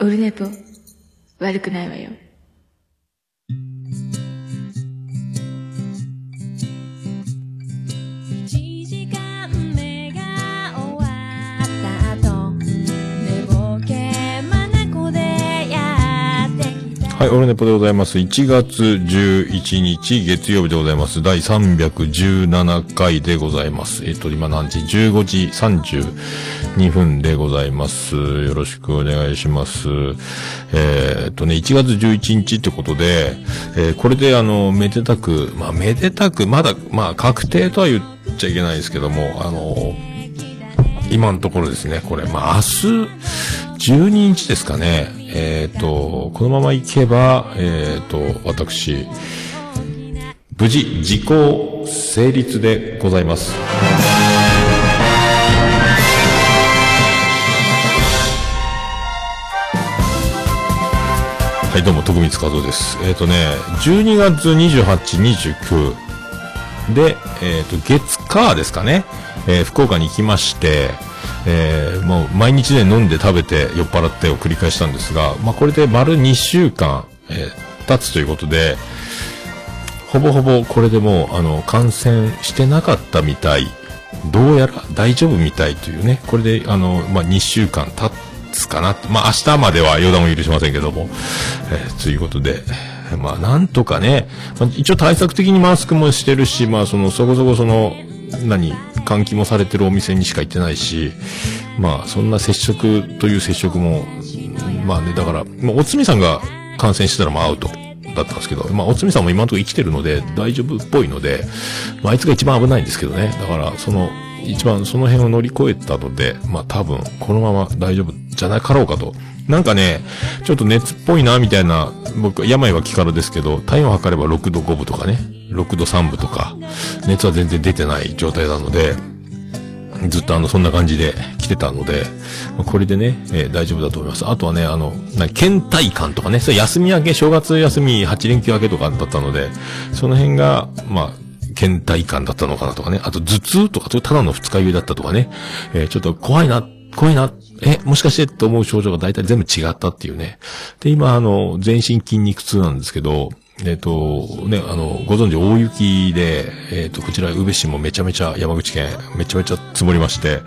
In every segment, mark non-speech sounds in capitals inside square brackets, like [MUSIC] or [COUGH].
オルネポ、悪くないわよ。い、オルネポでございます。1月11日月曜日でございます。第317回でございます。えっ、と、今何時 ?15 時32分でございます。よろしくお願いします。えっ、とね、1月11日ってことで、えーこれであの、めでたく、まあ、めでたく、まだ、まあ、確定とは言っちゃいけないですけども、あの、今のところですね、これ、まあ、明日、12日ですかね。えっ、と、このままいけば、えっ、と、私、無事、時効成立でございます。はい、どうも、徳光和夫です。えっ、とね、12月28、29で、えっ、と、月火ですかね、え福岡に行きまして、えーもう毎日ね、飲んで食べて酔っ払ってを繰り返したんですが、まあ、これで丸2週間、えー経つということで、ほぼほぼこれでもう、あの、感染してなかったみたい、どうやら大丈夫みたいというね、これで、あの、まあ、2週間経つかな。まあ、明日までは予断を許しませんけども、えーということで、まあ、なんとかね、まあ一応対策的にマスクもしてるし、まあ、その、そこそこその、何、換気もされてるお店にしか行ってないし、まあ、そんな接触という接触も、まあね、だから、まあ、おつみさんが感染してたらもうアウトだったんですけど、まあ、おつみさんも今のところ生きてるので大丈夫っぽいので、まあ、あいつが一番危ないんですけどね。だから、その、一番その辺を乗り越えたので、まあ、多分、このまま大丈夫じゃなかろうかと。なんかね、ちょっと熱っぽいな、みたいな、僕、病は気からですけど、体温測れば6度5分とかね、6度3分とか、熱は全然出てない状態なので、ずっとあの、そんな感じで来てたので、これでね、えー大丈夫だと思います。あとはね、あの、な倦怠感とかね、それ休み明け、正月休み8連休明けとかだったので、その辺が、まあ、倦怠感だったのかなとかね。あと頭痛とか、それただの二日酔いだったとかね。えーちょっと怖いな、怖いな、え、もしかしてと思う症状が大体全部違ったっていうね。で、今、あの、全身筋肉痛なんですけど、えっ、と、ね、あの、ご存知、大雪で、えっ、と、こちら、宇部市もめちゃめちゃ、山口県、めちゃめちゃ積もりまして、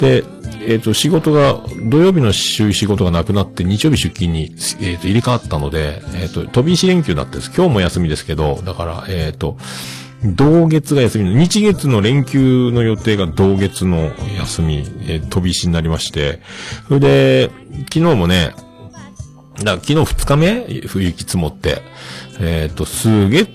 で、えっ、と、仕事が、土曜日の週仕事がなくなって、日曜日出勤に、えっ、と、入れ替わったので、えっ、と、飛び石連休だったんです。今日も休みですけど、だから、えっ、と、同月が休みの、日月の連休の予定が同月の休み、えー飛び石になりまして、それで、昨日もね、だ昨日二日目冬雪積もって、えっ、と、すげ、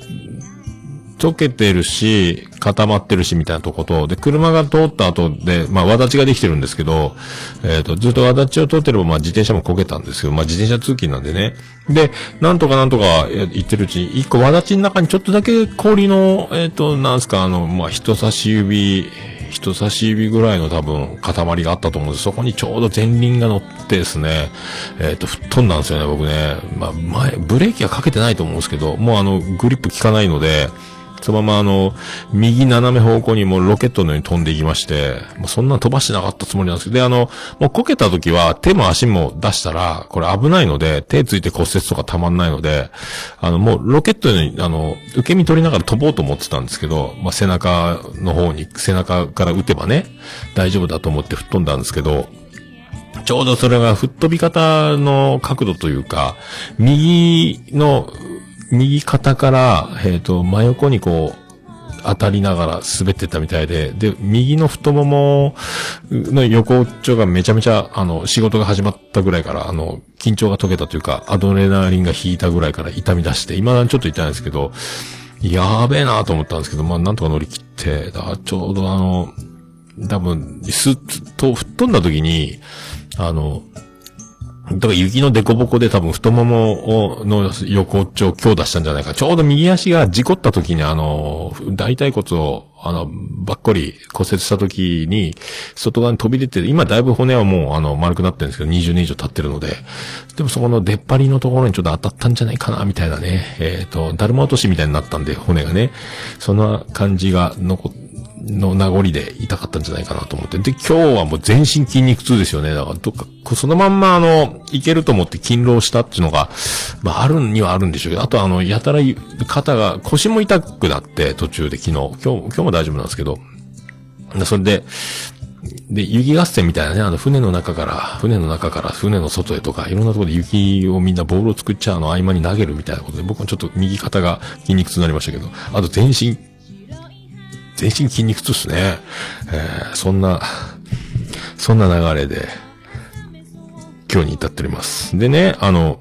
溶けてるし、固まってるし、みたいなとこと、で、車が通った後で、まあ、わだちができてるんですけど、えっ、と、ずっとわだちを通ってれば、まあ、自転車も焦げたんですけど、まあ、自転車通勤なんでね。で、なんとかなんとかえ言ってるうちに、一個わだちの中にちょっとだけ氷の、えっ、と、なんすか、あの、まあ、人差し指、人差し指ぐらいの多分塊があったと思うんです。そこにちょうど前輪が乗ってですね、えっ、と、吹っ飛んだんですよね、僕ね。まあ、前、ブレーキはかけてないと思うんですけど、もうあの、グリップ効かないので、そのままあの、右斜め方向にもうロケットのように飛んでいきまして、もうそんな飛ばしてなかったつもりなんですけど、で、あの、もうこけた時は手も足も出したら、これ危ないので、手ついて骨折とかたまんないので、あの、もうロケットに、あの、受け身取りながら飛ぼうと思ってたんですけど、まあ、背中の方に、背中から撃てばね、大丈夫だと思って吹っ飛んだんですけど、ちょうどそれが吹っ飛び方の角度というか、右の、右肩から、えっ、と、真横にこう、当たりながら滑ってったみたいで、で、右の太ももの横っちょがめちゃめちゃ、あの、仕事が始まったぐらいから、あの、緊張が解けたというか、アドレナリンが引いたぐらいから痛み出して、今ちょっと痛いんですけど、やーべえなと思ったんですけど、まあ、なんとか乗り切って、だからちょうどあの、多分、すっと吹っ飛んだ時に、あの、だから雪の凸凹で多分太ももをの横っちょを強打したんじゃないか。ちょうど右足が事故った時にあの、大腿骨を、あの、ばっこり骨折した時に、外側に飛び出て、今だいぶ骨はもうあの、丸くなってるんですけど、20年以上経ってるので、でもそこの出っ張りのところにちょっと当たったんじゃないかな、みたいなね。えっ、と、だるま落としみたいになったんで、骨がね。そんな感じが残っての名残で痛かったんじゃないかなと思って。で、今日はもう全身筋肉痛ですよね。だから、どっか、そのまんまあの、いけると思って勤労したっていうのが、まああるにはあるんでしょうけど、あとあの、やたら肩が、腰も痛くなって途中で昨日、今日、今日も大丈夫なんですけど、それで、で、雪合戦みたいなね、あの、船の中から、船の中から船の外へとか、いろんなところで雪をみんなボールを作っちゃうの合間に投げるみたいなことで、僕もちょっと右肩が筋肉痛になりましたけど、あと全身、全身筋肉痛っすね。えー、そんな、そんな流れで、今日に至っております。でね、あの、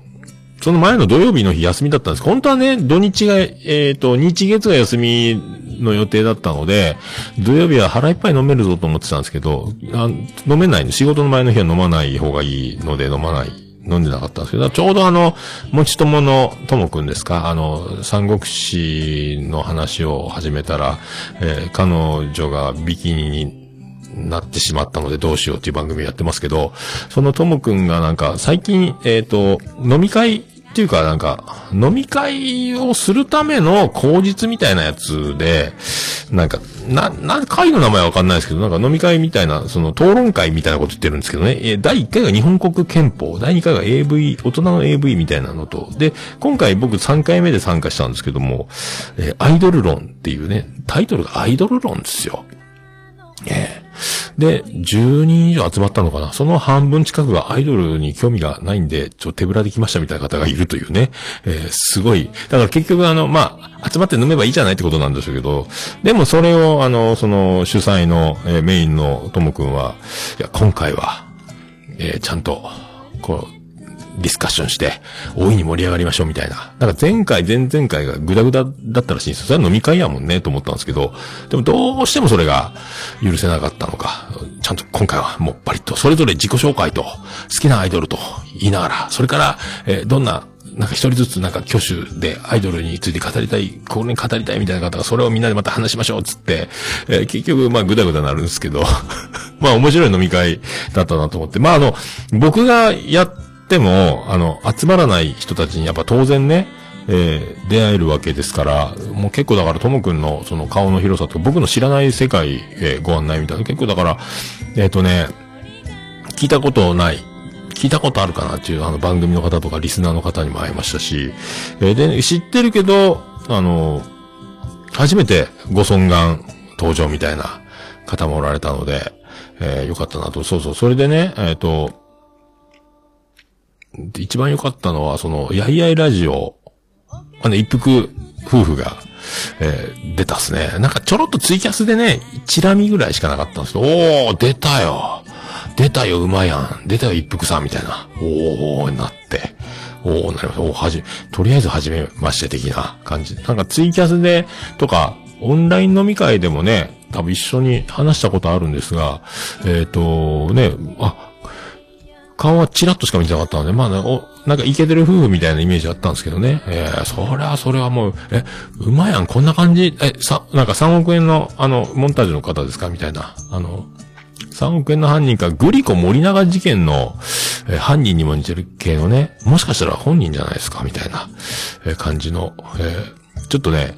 その前の土曜日の日休みだったんです。本当はね、土日が、えっ、と、日月が休みの予定だったので、土曜日は腹いっぱい飲めるぞと思ってたんですけど、あ飲めないの。仕事の前の日は飲まない方がいいので飲まない。飲んでなかったんですけど、ちょうどあの、もち友のともくんですかあの、三国志の話を始めたら、えー彼女がビキニになってしまったのでどうしようっていう番組やってますけど、そのともくんがなんか最近、えっ、と、飲み会っていうかなんか、飲み会をするための口実みたいなやつで、なんか、な、な、会の名前わかんないですけど、なんか飲み会みたいな、その討論会みたいなこと言ってるんですけどね、え第1回が日本国憲法、第2回が AV、大人の AV みたいなのと、で、今回僕3回目で参加したんですけども、えアイドル論っていうね、タイトルがアイドル論ですよ。ええで、10人以上集まったのかなその半分近くがアイドルに興味がないんで、ちょ手ぶらで来ましたみたいな方がいるというね。えーすごい。だから結局あの、まあ、集まって飲めばいいじゃないってことなんでしょうけど、でもそれをあの、その主催の、えーメインのともくんは、いや、今回は、えーちゃんと、こう、ディスカッションして、大いに盛り上がりましょうみたいな。だか前回、前々回がグダグダだったらしいんですよ。それは飲み会やもんね、と思ったんですけど、でもどうしてもそれが許せなかったのか、ちゃんと今回はもうバリッと、それぞれ自己紹介と、好きなアイドルと言いながら、それから、えーどんな、なんか一人ずつなんか挙手でアイドルについて語りたい、これに語りたいみたいな方がそれをみんなでまた話しましょうっつって、えー結局まあグダグダなるんですけど、[LAUGHS] まあ面白い飲み会だったなと思って、まああの、僕がやっても、あの、集まらない人たちにやっぱ当然ね、えー出会えるわけですから、もう結構だからともくんのその顔の広さと、僕の知らない世界へご案内みたいな、結構だから、えっ、とね、聞いたことない、聞いたことあるかなっていうあの番組の方とかリスナーの方にも会いましたし、えーで、知ってるけど、あの、初めてご尊願登場みたいな方もおられたので、えーよかったなと。そうそう。それでね、えっ、と、一番良かったのは、その、やいやいラジオ、あの、一服夫婦が、えー出たっすね。なんかちょろっとツイキャスでね、チラ見ぐらいしかなかったんですけど、おー、出たよ。出たよ、うまいやん。出たよ、一服さん、みたいな。おー、なって。おー、なりました。おー、はじ、とりあえず初めまして的な感じ。なんかツイキャスで、とか、オンライン飲み会でもね、多分一緒に話したことあるんですが、えっ、と、ね、あ、顔はチラッとしか見てなかったので、まあ、ねお、なんかイケてる夫婦みたいなイメージあったんですけどね。えー、それはそれはもう、え、うまやん、こんな感じ、え、さ、なんか3億円の、あの、モンタージュの方ですか？みたいな。あの、3億円の犯人か、グリコ森永事件の、え犯人にも似てる系のね、もしかしたら本人じゃないですか？みたいな、え感じの、えーちょっとね、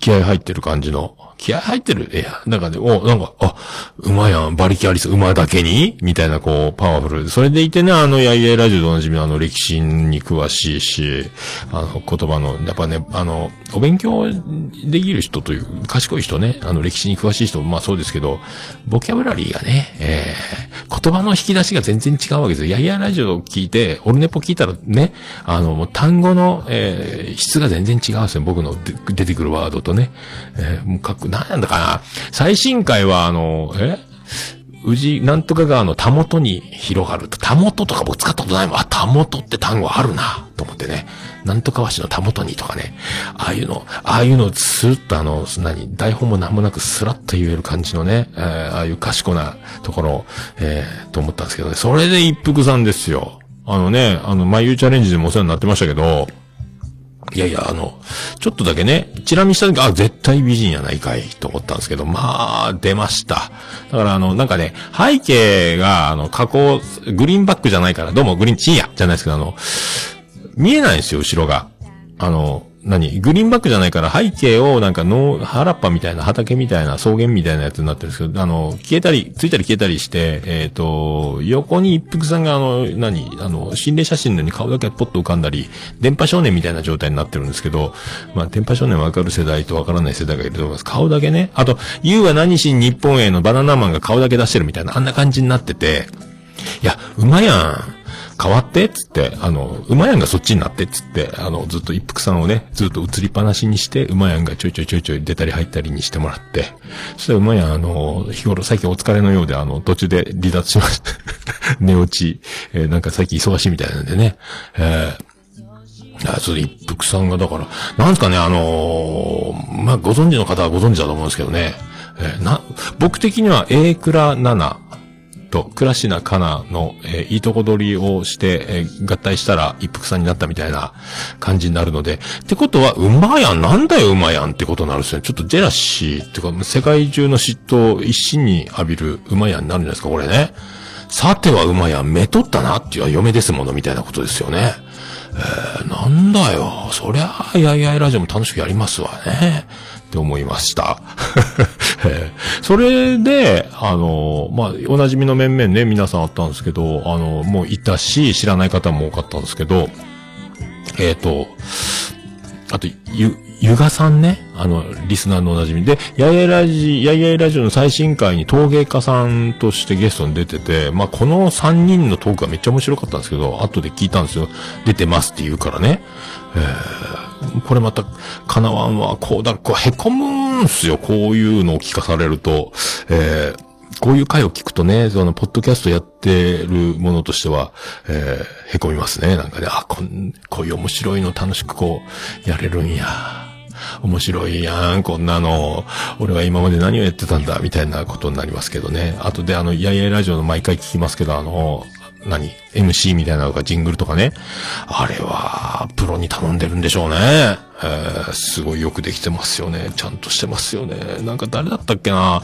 気合入ってる感じの、気合入ってる？いや、なんかね、お、なんか、あ、馬やん、馬力ありそう、馬だけに？みたいな、こう、パワフル。それでいてね、あの、やいやいラジオでおなじみのあの、歴史に詳しいし、あの、言葉の、やっぱね、あの、お勉強できる人という、賢い人ね、あの、歴史に詳しい人も、まあそうですけど、ボキャブラリーがね、えー、言葉の引き出しが全然違うわけですよ。やいやいラジオを聞いて、オルネポ聞いたらね、あの、もう単語の、えー、質が全然違うんですよ。僕の出てくるワードとね。えー、もうかっこ、なんだかな。最新回は、あの、え？宇治、なんとか川のたもとに広がると。たもととか僕使ったことないもん。あ、たもとって単語あるな、と思ってね。なんとか和紙のたもとにとかね。ああいうの、ああいうのスルッとあの、何、台本もなんもなくスラッと言える感じのね、えーああいう賢なところ、えー、と思ったんですけどね。それで一服さんですよ。あのね、あの、眉チャレンジでもお世話になってましたけど、いやいや、あの、ちょっとだけね、チラ見した時、あ、絶対美人やないかい、と思ったんですけど、まあ、出ました。だからあの、なんかね、背景が、あの、加工、グリーンバックじゃないから、どうもグリーンチンや、じゃないですけど、あの、見えないんですよ、後ろが。あの、何？グリーンバックじゃないから背景をなんかの原っぱみたいな畑みたいな草原みたいなやつになってるんですけど、あの、消えたり、ついたり消えたりして、えっ、と、横に一服さんがあの、何？あの、心霊写真のように顔だけポッと浮かんだり、電波少年みたいな状態になってるんですけど、まあ、電波少年わかる世代とわからない世代がいると思います。顔だけね。あと、You は何しに日本へのバナナマンが顔だけ出してるみたいな、あんな感じになってて、いや、うまやん。変わってっつって、あの、うまやんがそっちになってっつって、あの、ずっと一服さんをね、ずっと映りっぱなしにして、うまやんがちょいちょいちょいちょい出たり入ったりにしてもらって、そしたらうまやん、あの、日頃最近お疲れのようで、あの、途中で離脱しました。[LAUGHS] 寝落ち、えーなんか最近忙しいみたいなんでね、えーあ、それ一服さんが、だから、なんですかね、あのーまあ、ご存知の方はご存知だと思うんですけどね、えーな、僕的には A クラ7と、倉科かなの、えーいいとこ取りをして、えー合体したら一服さんになったみたいな感じになるので、ってことは、うまやん、なんだよ、うまやんってことになるんですよ。ちょっとジェラシーっていうか、世界中の嫉妬を一身に浴びるうまやんになるんじゃないですか、これね。さてはうまやん、目取ったなっていうは嫁ですもの、みたいなことですよね。えーなんだよ。そりゃあ、やいやいラジオも楽しくやりますわね。って思いました。[LAUGHS] えーそれで、あの、まあ、おなじみの面々ね、皆さんあったんですけど、あの、もういたし、知らない方も多かったんですけど、えっ、と、あと、ゆ、ゆがさんね。あの、リスナーのおなじみで、やいやラジ、やいやいラジオの最新回に陶芸家さんとしてゲストに出てて、まあ、この3人のトークがめっちゃ面白かったんですけど、後で聞いたんですよ。出てますって言うからね。えーこれまた、かなわんは、こうだ、こう、へこむんすよ。こういうのを聞かされると。えーこういう回を聞くとね、その、ポッドキャストやってるものとしては、えー、へこみますね。なんかね、あ、こん、こういう面白いの楽しくこう、やれるんや。面白いやん、こんなの。俺は今まで何をやってたんだ、みたいなことになりますけどね。あとであの、やいやいラジオの毎回聞きますけど、あの、何 ?MC みたいなのがジングルとかね。あれは、プロに頼んでるんでしょうね。えー、すごいよくできてますよね。ちゃんとしてますよね。なんか誰だったっけな？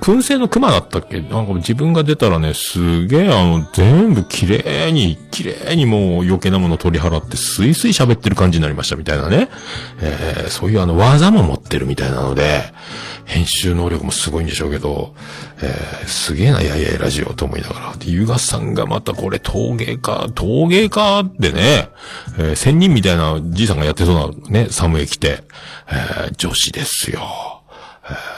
燻製の熊だったっけ？なんか自分が出たらね、すげえあの、全部綺麗に、綺麗にもう余計なもの取り払って、スイスイ喋ってる感じになりましたみたいなね。えー、そういうあの、技も持ってるみたいなので、編集能力もすごいんでしょうけど、えー、すげえな、やいやいラジオと思いながら。で、ゆがさんがまたこれ陶芸家、陶芸家ってね、えー、仙人みたいなじいさんがやってそうなね、サムエ着て、えー、女子ですよ。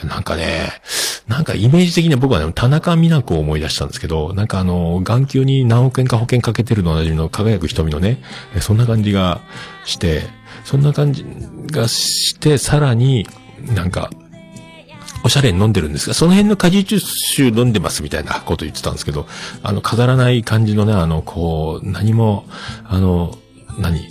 なんかね、なんかイメージ的には僕はね、田中美奈子を思い出したんですけど、なんかあの、眼球に何億円か保険かけてるのおなじみの輝く瞳のね、そんな感じがして、そんな感じがして、さらになんか、おしゃれに飲んでるんですが、その辺の果実酒飲んでますみたいなこと言ってたんですけど、あの、飾らない感じのね、あの、こう、何も、あの、何？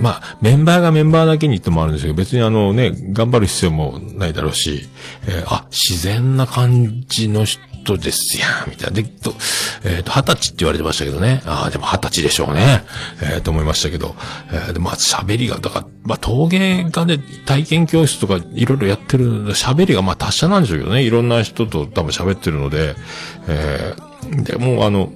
まあ、メンバーがメンバーだけに言ってもあるんですけど、別にあのね、頑張る必要もないだろうし、えーあ、自然な感じの人ですやん、みたいな。で、と、えっ、と、二十歳って言われてましたけどね。ああ、でも二十歳でしょうね。えーと思いましたけど。えーで、まあ、喋りが、だから、まあ、陶芸家で体験教室とかいろいろやってる、喋りがまあ達者なんでしょうけどね。いろんな人と多分喋ってるので、えーで、もうあの、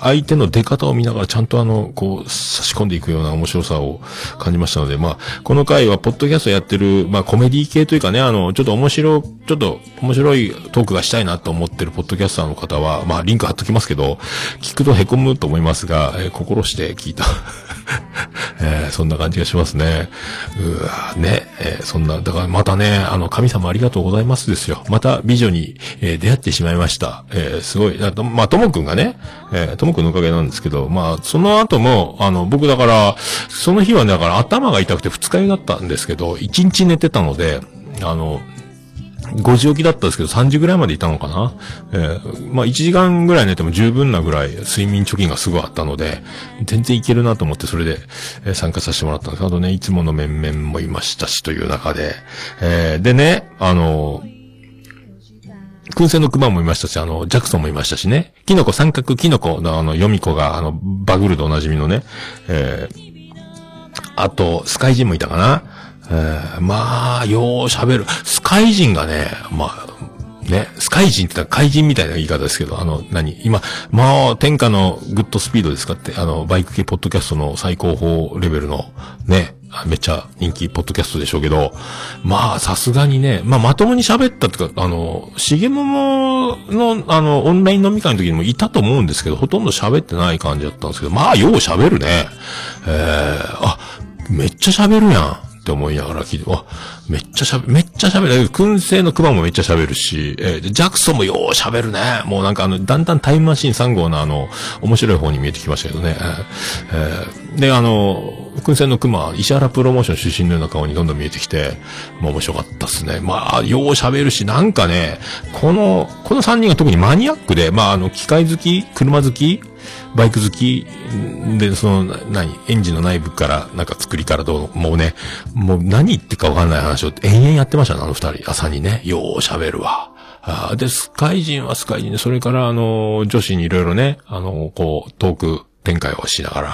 相手の出方を見ながらちゃんとあの、こう、差し込んでいくような面白さを感じましたので、まあ、この回は、ポッドキャストやってる、まあ、コメディ系というかね、あの、ちょっと面白、ちょっと面白いトークがしたいなと思ってるポッドキャスターの方は、まあ、リンク貼っときますけど、聞くと凹むと思いますが、えー心して聞いた。[LAUGHS] えーそんな感じがしますね。うわね、えーそんな、だからまたね、あの、神様ありがとうございますですよ。また美女に、えー出会ってしまいました。えーすごい、あとまあ、ともくんがね、えーともくんのおかげなんですけど、まあ、その後も、あの、僕だから、その日はね、だから頭が痛くて二日酔いだったんですけど、一日寝てたので、あの、5時起きだったんですけど、3時ぐらいまでいたのかな。えーまあ1時間ぐらい寝ても十分なぐらい睡眠貯金がすごいあったので、全然いけるなと思ってそれで、えー参加させてもらったんです。あとね、いつもの面々もいましたしという中で、えーでね、あの燻製の熊もいましたし、あの、ジャクソンもいましたしね。キノコ三角キノコのあの、ヨミコが、あの、バグルでおなじみのね、えーあと、スカイジンもいたかな。えーまあ、よう喋る。スカイジンがね、まあ、ね、スカイジンって言ったら怪人みたいな言い方ですけど、あの、何？今、まあ、天下のグッドスピードですかって、あの、バイク系ポッドキャストの最高峰レベルの、ね、めっちゃ人気ポッドキャストでしょうけど、まあ、さすがにね、まあ、まともに喋ったとか、あの、しげももの、あの、オンライン飲み会の時にもいたと思うんですけど、ほとんど喋ってない感じだったんですけど、まあ、よう喋るね。えー、あ、めっちゃ喋るやん。って思いながら聞いて、わ、めっちゃ喋、めっちゃ喋る。燻製の熊もめっちゃ喋るし、えージャクソンもよう喋るね。もうなんかあの、だんだんタイムマシン3号のあの、面白い方に見えてきましたけどね。えーで、あの、燻製の熊、石原プロモーション出身のような顔にどんどん見えてきて、まあ面白かったっすね。まあ、よう喋るし、なんかね、この、この3人が特にマニアックで、まああの、機械好き、車好き、バイク好きで、その、何、エンジンの内部から、なんか作りからどう、もうね、もう何言ってかわかんない話を延々やってましたね、あの二人。朝にね、よう喋るわ。あで、スカイ人はスカイ人で、それからあの、女子にいろいろね、あの、こう、トーク、展開をしながら、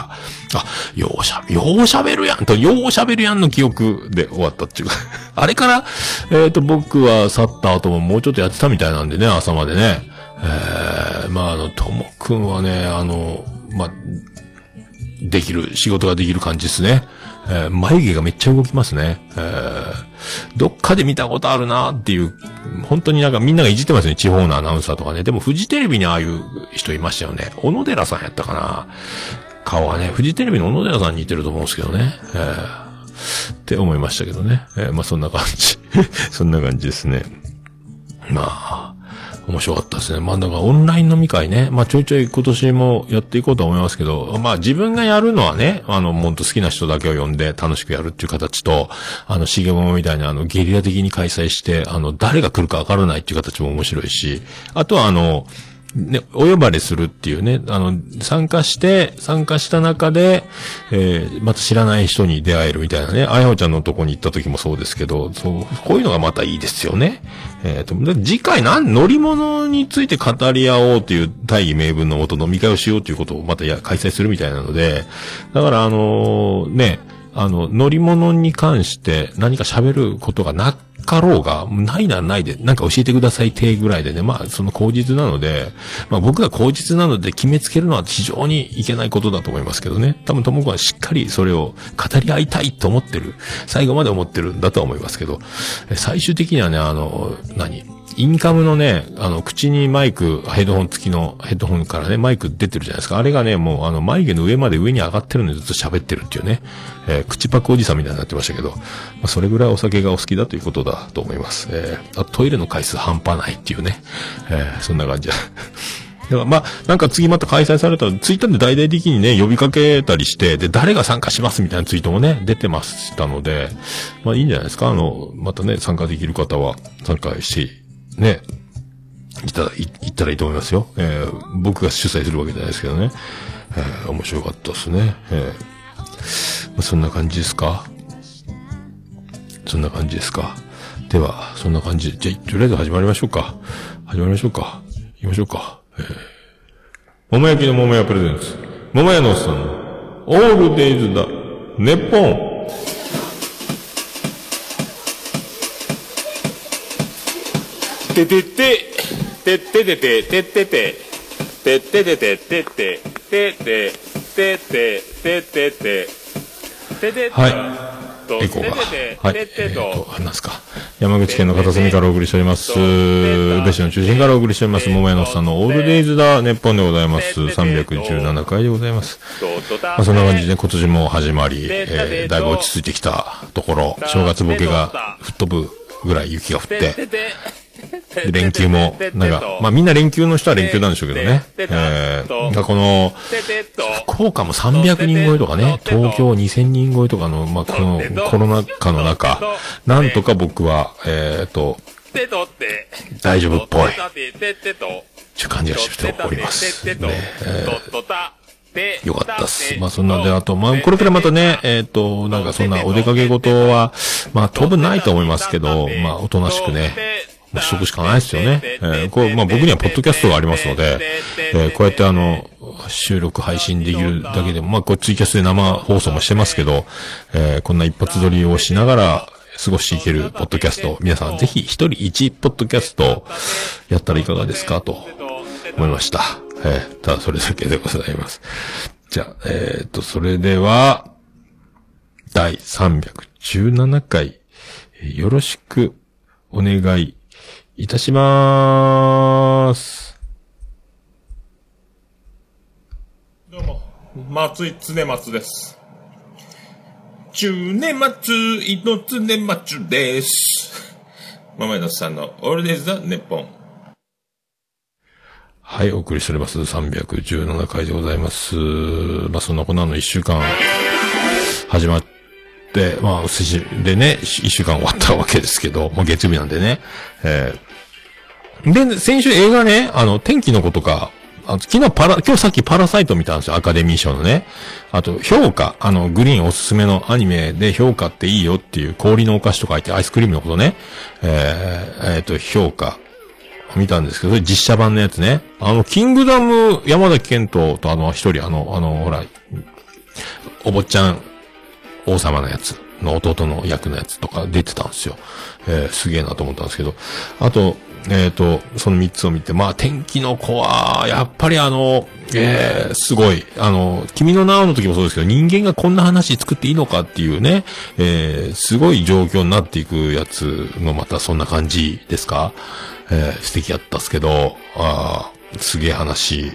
あ、ようしゃ、よう喋るやんと、よう喋るやんの記憶で終わったっていうか、[LAUGHS] あれから、えっ、と、僕は去った後ももうちょっとやってたみたいなんでね、朝までね。えー、まあ、あの、ともくんはね、あの、まあ、できる、仕事ができる感じですね。えー眉毛がめっちゃ動きますね。えーどっかで見たことあるなっていう、本当になんかみんながいじってますね、地方のアナウンサーとかね。でもフジテレビにああいう人いましたよね。小野寺さんやったかな。顔がね、フジテレビの小野寺さんに似てると思うんですけどね。えーって思いましたけどね。えーまあそんな感じ。[LAUGHS] そんな感じですね。まあ、面白かったですね。まあだからオンライン飲み会ね。まあちょいちょい今年もやっていこうと思いますけど、まあ自分がやるのはね、あの、もっと好きな人だけを呼んで楽しくやるっていう形と、あの、しげももみたいなあの、ゲリラ的に開催して、あの、誰が来るかわからないっていう形も面白いし、あとはあの、ね、お呼ばれするっていうね、あの、参加して、参加した中で、えー、また知らない人に出会えるみたいなね、あやほちゃんのとこに行った時もそうですけど、そう、こういうのがまたいいですよね。えっ、と、で次回なん、乗り物について語り合おうという大義名分のもと飲み会をしようということをまたや開催するみたいなので、だからあのね、あの、乗り物に関して何か喋ることがなかろうが、ないならないで、なんか教えてください手ぐらいでね、まあ、その口実なので、まあ僕が口実なので決めつけるのは非常にいけないことだと思いますけどね。多分ともこはしっかりそれを語り合いたいと思ってる、最後まで思ってるんだとは思いますけど、最終的にはね、あの、何？インカムのね、あの、口にマイク、ヘッドホン付きのヘッドホンからね、マイク出てるじゃないですか。あれがね、もう、あの、眉毛の上まで上に上がってるのにずっと喋ってるっていうね、えー口パクおじさんみたいになってましたけど、まあ、それぐらいお酒がお好きだということだと思います。えーあトイレの回数半端ないっていうね、えーそんな感じだ。だからまあ、なんか次また開催されたら、ツイッターで大々的にね、呼びかけたりして、で、誰が参加しますみたいなツイートもね、出てましたので、まあいいんじゃないですか。あの、またね、参加できる方は参加し、ね、いたら、い、行ったらいいと思いますよ。えー僕が主催するわけじゃないですけどね。えー面白かったですね。えーまあ、そんな感じですか？そんな感じですか？では、そんな感じで。じゃあ、とりあえず始まりましょうか。始まりましょうか。行きましょうか。えー、桃焼きの桃屋プレゼンツ。桃屋のおっさんの、オールデイズだ。ネッポン。ててて、てっててて、てってて、てっててて、てって、てって、てって、てってて、ててはい。と、エコーが。はい。えーとと、、何ですか。山口県の片隅からお送りしております。宇部市の中心からお送りしております。桃屋のさんのオールデイズだ、ネッポンでございます。317回でございます。まあ、そんな感じで今年も始まり、えー、だいぶ落ち着いてきたところ、正月ボケが吹っ飛ぶぐらい雪が降って、で連休も、なんか、まあみんな連休の人は連休なんでしょうけどね。えー、なんかこの、福岡も300人超えとかね、東京2000人超えとかの、まあこのコロナ禍の中、なんとか僕は、えーと、大丈夫っぽい、ちゅう感じがしております。ねえーよかったっす。まあそんなんで、あと、まあこれからまたね、えっ、と、なんかそんなお出かけ事は、まあ当分ないと思いますけど、まあおとなしくね、しとくしかないですよね。えーこれ、まあ僕にはポッドキャストがありますので、えーこうやってあの、収録配信できるだけでも、まあこれツイキャスで生放送もしてますけど、えーこんな一発撮りをしながら、過ごしていけるポッドキャスト、皆さんぜひ一人一ポッドキャストやったらいかがですか？と思いました。えーただそれだけでございます。じゃあ、えっ、と、それでは、第317回、よろしくお願いいたしまーす。どうも、松井常松です。中年松井の常松です。ママイノスさんのオールデイズ・ザ・ネッポン。はい、お送りしております。317回でございます。まあ、そんなこんなの一週間、始まって、まあ、寿司でね、一週間終わったわけですけど、もう月曜日なんでね。えーで、先週映画ね、あの、天気の子とか、あの昨日パラ、今日さっきパラサイト見たんですよ、アカデミー賞のね。あと、評価、あの、グリーンおすすめのアニメで評価っていいよっていう氷のお菓子とか言ってアイスクリームのことね。えー、えーと、評価。見たんですけど、実写版のやつね。あの、キングダム、山崎健人とあの、一人、あの、あの、ほら、お坊ちゃん王様のやつの弟の役のやつとか出てたんですよ。えーすげえなと思ったんですけど。あと、えっ、と、その三つを見て、まあ、天気の子は、やっぱりあの、えーすごい、あの、君の名はの時もそうですけど、人間がこんな話作っていいのかっていうね、えーすごい状況になっていくやつのまたそんな感じですか？えー素敵やったっすけど、あーすげえ話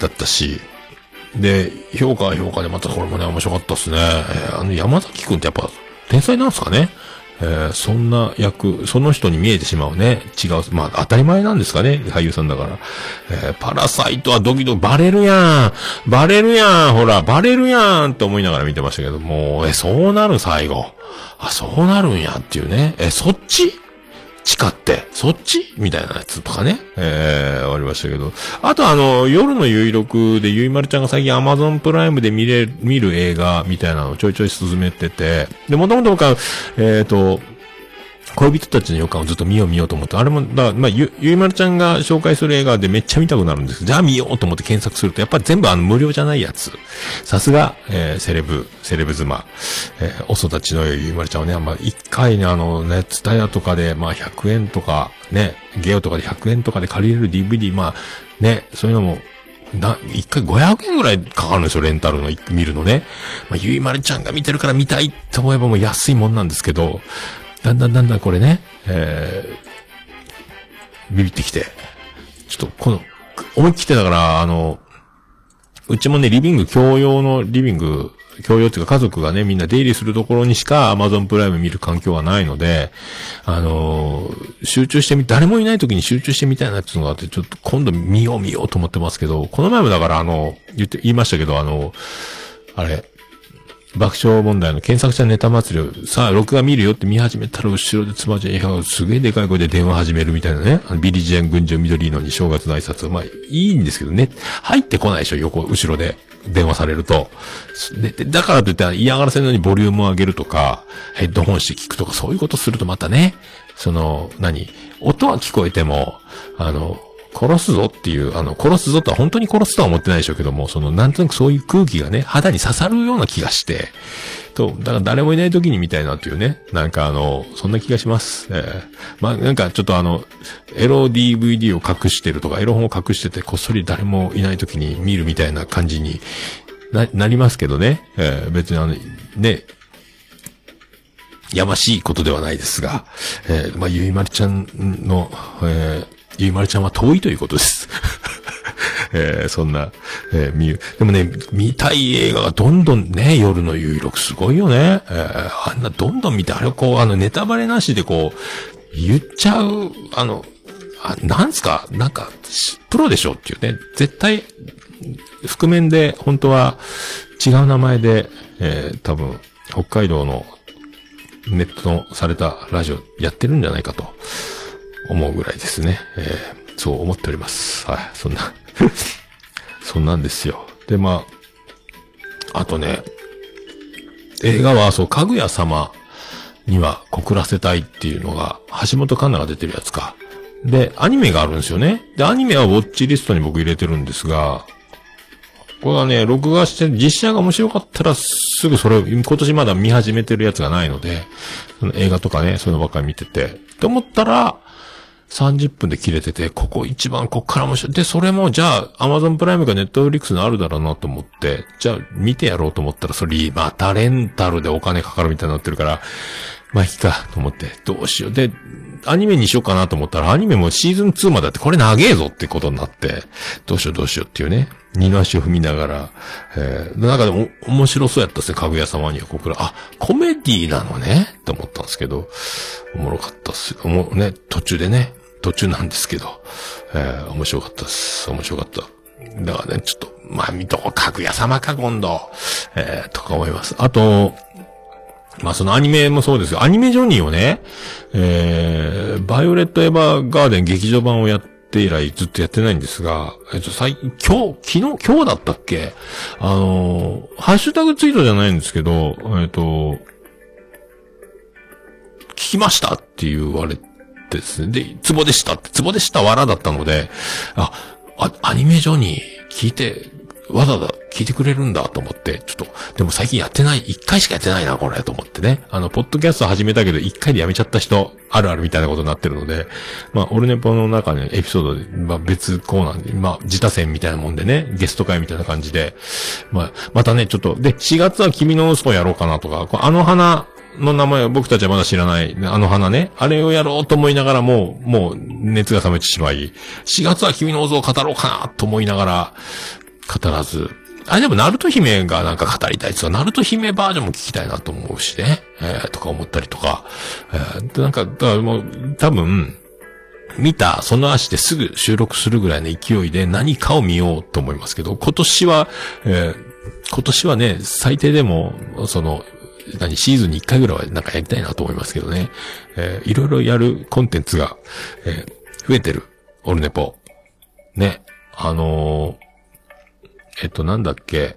だったし、で、評価は評価でまたこれもね、面白かったっすね。えあの山崎くんってやっぱ天才なんすかねえーそんな役、その人に見えてしまうね。違う。まあ、当たり前なんですかね。俳優さんだから。えーパラサイトはドキドキ、バレるやんバレるやんほら、バレるやんって思いながら見てましたけども、え、そうなる最後。あ、そうなるんやっていうね。え、そっち地下って、そっち？みたいなやつとかね。えー、終わりましたけど。あとあの、夜の有力でゆいまるちゃんが最近 Amazon プライムで見れる、見る映画みたいなのをちょいちょい進めてて、で、もともと僕は、えっ、と、恋人たちの予感をずっと見よう見ようと思って、あれも、だまあ、ゆ、ゆいまるちゃんが紹介する映画でめっちゃ見たくなるんですじゃあ見ようと思って検索すると、やっぱり全部あの無料じゃないやつ。さすが、えー、セレブ、セレブ妻。えー、お育ちのゆいまるちゃんはね、まあ、一回ね、あのね、ツタヤとかで、まあ、100円とか、ね、ゲオとかで100円とかで借りれる DVD、まあ、ね、そういうのも、な、一回500円ぐらいかかるんですよ、レンタルの、い見るのね。まあ、ゆいまるちゃんが見てるから見たいと思えばもう安いもんなんですけど、だんだんだんだんこれね、えー、ビビってきて、ちょっとこの、思い切ってだから、あの、うちもね、リビング共用のリビング、共用っていうか家族がね、みんな出入りするところにしか Amazon プライム見る環境はないので、あのー集中してみ、誰もいない時に集中してみたいなっていうのがあって、ちょっと今度見よう見ようと思ってますけど、この前もだからあの、言って、言いましたけど、あの、あれ、爆笑問題の検索者ネタ祭りを、さあ、録画見るよって見始めたら、後ろでつばちゃん、いや、すげえでかい声で電話始めるみたいなね。ビリジアン群青緑のに正月の挨拶。まあ、いいんですけどね。入ってこないでしょ、横、後ろで。電話されると。で、でだからといって嫌がらせのようにボリュームを上げるとか、ヘッドホンして聞くとか、そういうことするとまたね、その、何？音は聞こえても、あの、殺すぞっていう、あの、殺すぞとは本当に殺すとは思ってないでしょうけども、その、なんとなくそういう空気がね、肌に刺さるような気がして、と、だから誰もいない時に見たいなっていうね、なんかあの、そんな気がします。えーまあ、なんかちょっとあの、エロ DVD を隠してるとか、エロ本を隠してて、こっそり誰もいない時に見るみたいな感じにな、なりますけどね。えー別にあの、ね、やましいことではないですが、えーまあ、ゆいまるちゃんの、えーゆいまるちゃんは遠いということです。[LAUGHS] えーそんな、えー見。でもね、見たい映画がどんどんね、夜の有力すごいよね。えーあんなどんどん見て、あれこう、あの、ネタバレなしでこう、言っちゃう、あの、あなんすか？なんか、プロでしょっていうね。絶対、覆面で、本当は違う名前で、えー多分、北海道のネットのされたラジオやってるんじゃないかと思うぐらいですね。えーそう思っております。はい。そんな、[LAUGHS] そんなんですよ。で、まあ、あとね、映画は、そう、かぐや様には告らせたいっていうのが、橋本環奈が出てるやつか。で、アニメがあるんですよね。で、アニメはウォッチリストに僕入れてるんですが、これはね、録画して、実写が面白かったらすぐそれ、今年まだ見始めてるやつがないので、その映画とかね、そういうのばっかり見てて、って思ったら、30分で切れてて、ここ一番こっから面白い。で、それもじゃあ、アマゾンプライムかネットフリックスのあるだろうなと思って、じゃあ見てやろうと思ったら、それまたレンタルでお金かかるみたいになってるから、まあいいかと思って、どうしよう。で、アニメにしようかなと思ったら、アニメもシーズン2まであって、これ長えぞってことになって、どうしようどうしようっていうね、二の足を踏みながら、えー、なんかでも面白そうやったですね、かぐや様には。ここら、あ、コメディなのねって思ったんですけど、おもろかったっす。もうね、途中でね、途中なんですけど、えー、面白かったです。面白かった。だからね、ちょっと、まあ、見とこ、かぐや様か、今度。えー、とか思います。あと、まあそのアニメもそうですよ。アニメジョニーをね、えー、バイオレットエヴァーガーデン劇場版をやって以来ずっとやってないんですが、えっと、最、今日、昨日、今日だったっけ？あのー、ハッシュタグツイートじゃないんですけど、えっと、聞きましたって言われてですね。で、ツボでしたって、ツボでしたわらだったので、あ、あ、アニメジョニー聞いて、わざわざ聞いてくれるんだと思って、ちょっと、でも最近やってない、一回しかやってないな、これ、と思ってね。あの、ポッドキャスト始めたけど、一回でやめちゃった人、あるあるみたいなことになってるので、まあ、オルネポの中にエピソードで、まあ、別コーナーで、まあ、自他戦みたいなもんでね、ゲスト会みたいな感じで、まあ、またね、ちょっと、で、4月は君の嘘をやろうかなとか、あの花、の名前は僕たちはまだ知らない、あの花ね、あれをやろうと思いながらも、もう熱が冷めてしまい、4月は君の嘘を語ろうかなと思いながら、語らず、あでも、ナルト姫がなんか語りたいって言ったらナルト姫バージョンも聞きたいなと思うしね、えー、とか思ったりとか、えー、でなんか、だからもう、多分、見た、その足ですぐ収録するぐらいの勢いで何かを見ようと思いますけど、今年は、えー、今年はね、最低でも、その、何、シーズンに1回ぐらいはなんかやりたいなと思いますけどね。えー、いろいろやるコンテンツが、えー、増えてる。オルネポ。ね。あのー、えっと、なんだっけ。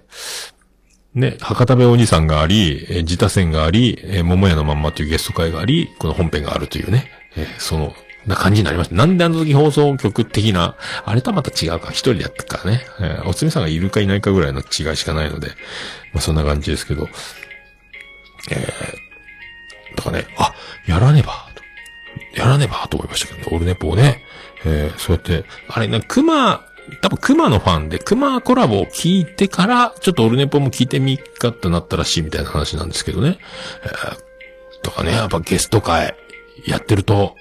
ね、博多部お兄さんがあり、えー、自他戦があり、えー、桃屋のまんまというゲスト会があり、この本編があるというね。えー、その、な感じになりました。なんであの時放送局的な、あれとはまた違うか、一人でやったからね。えー、おつみさんがいるかいないかぐらいの違いしかないので、まあそんな感じですけど。えー、だからね、あ、やらねば、やらねば、と思いましたけどね、オルネポをね。えー、そうやって、あれね、熊、多分熊のファンで、熊コラボを聞いてから、ちょっとオルネポも聞いてみっかってなったらしいみたいな話なんですけどね。えー、とかね、やっぱゲスト会やってると、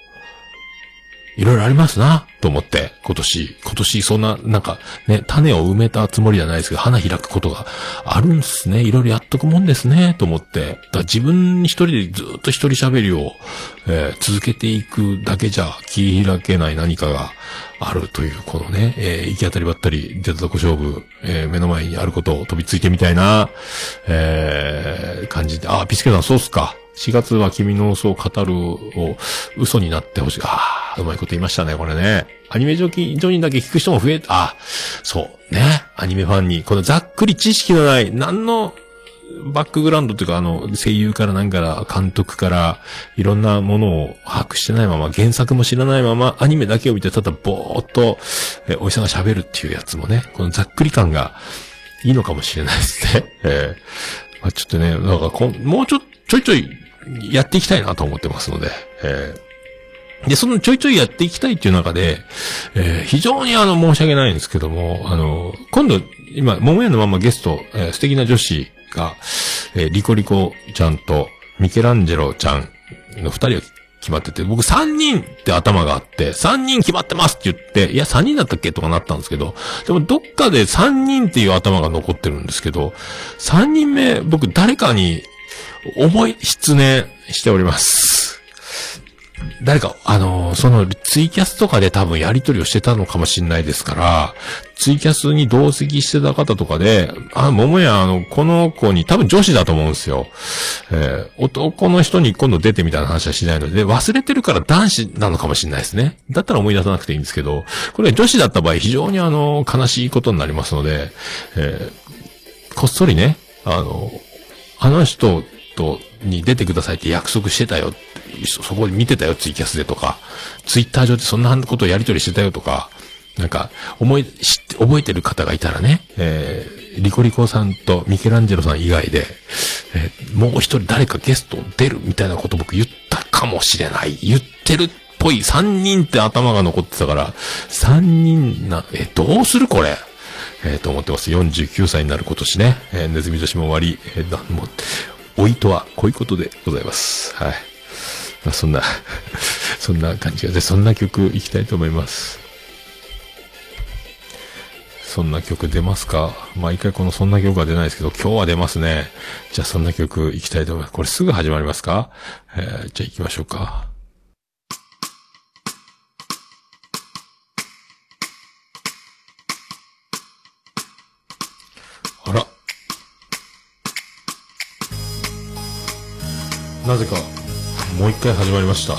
いろいろありますな、と思って、今年、今年そんな、なんか、ね、種を埋めたつもりじゃないですけど、花開くことがあるんですね。いろいろやっとくもんですね、と思って。だから自分一人でずっと一人喋りを、えー、続けていくだけじゃ切り開けない何かがあるという、このね、えー、行き当たりばったり、出たとこ勝負、えー、目の前にあることを飛びついてみたいな、えー、感じで、あ、ピスケさんそうっすか。4月は君の嘘を語るを嘘になってほしい。ああ、うまいこと言いましたね、これね。アニメ上記上にだけ聞く人も増え、あそう、ね。アニメファンに、このざっくり知識のない、何のバックグラウンドというか、あの、声優から何から、監督から、いろんなものを把握してないまま、原作も知らないまま、アニメだけを見て、ただぼーっと、え、おじさんが喋るっていうやつもね、このざっくり感がいいのかもしれないですね。えーまあ、ちょっとね、なんかこん、もうちょ、ちょいちょい、やっていきたいなと思ってますので、えー、で、そのちょいちょいやっていきたいっていう中で、えー、非常にあの、申し訳ないんですけども、あの、今度、今、桃屋のままゲスト、えー、素敵な女子が、えー、リコリコちゃんと、ミケランジェロちゃんの二人が決まってて、僕三人って頭があって、三人決まってますって言って、いや三人だったっけとかなったんですけど、でもどっかで三人っていう頭が残ってるんですけど、三人目、僕誰かに、思い、失念しております。誰か、あの、そのツイキャスとかで多分やり取りをしてたのかもしれないですから、ツイキャスに同席してた方とかで、あ、桃屋、あの、この子に、多分女子だと思うんですよ。えー、男の人に今度出てみたいな話はしないので、忘れてるから男子なのかもしれないですね。だったら思い出さなくていいんですけど、これ女子だった場合非常にあの、悲しいことになりますので、えー、こっそりね、あの、あの人、トに出てくださいって約束してたよ。そこで見てたよ、ツイキャスでとか。ツイッター上でそんなことをやり取りしてたよとか。なんか、思い、知って、覚えてる方がいたらね、えー、リコリコさんとミケランジェロさん以外で、えー、もう一人誰かゲスト出るみたいなこと僕言ったかもしれない。言ってるっぽい3人って頭が残ってたから、3人な、え、どうするこれ？えーと思ってます。49歳になる今年ね。えーネズミ年も終わり、えー、なんも、老いとはこういうことでございます。はい。まあ、そんな、[LAUGHS] そんな感じがで、そんな曲いきたいと思います。そんな曲出ますか？毎回このそんな曲は出ないですけど、今日は出ますね。じゃあそんな曲いきたいと思います。これすぐ始まりますか？えー、じゃあ行きましょうか。なぜか、もう一回始まりました。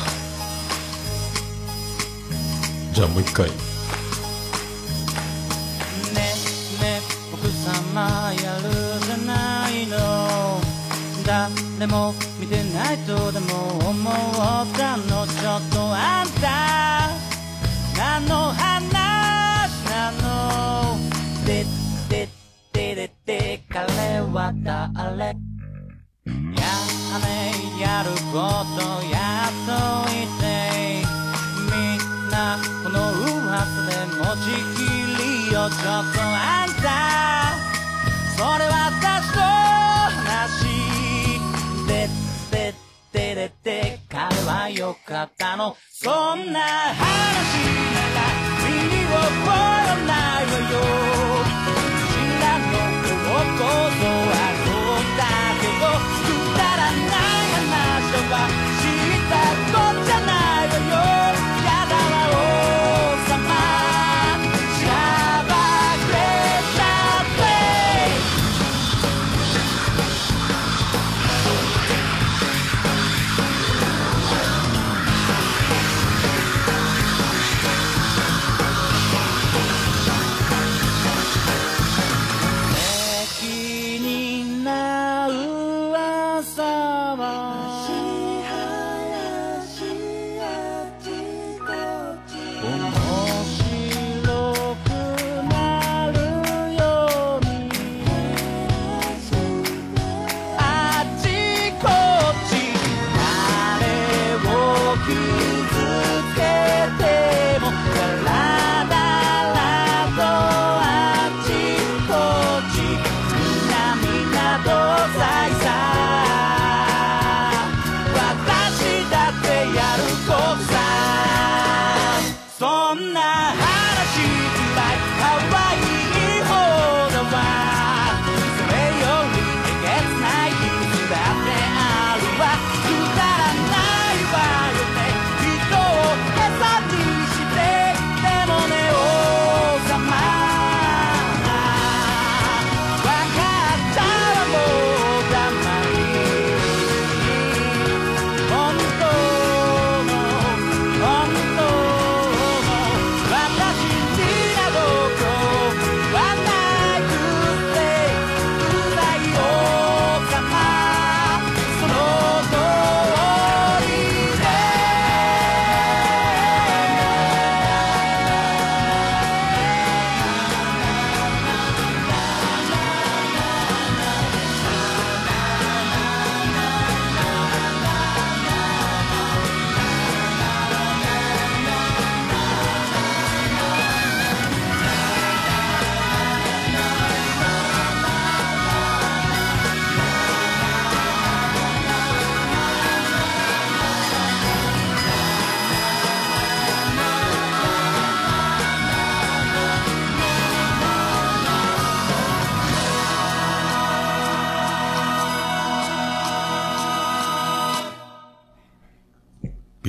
じゃあもう一回。ねね僕様やるじゃないの誰も見てないとでも思ったのかったの。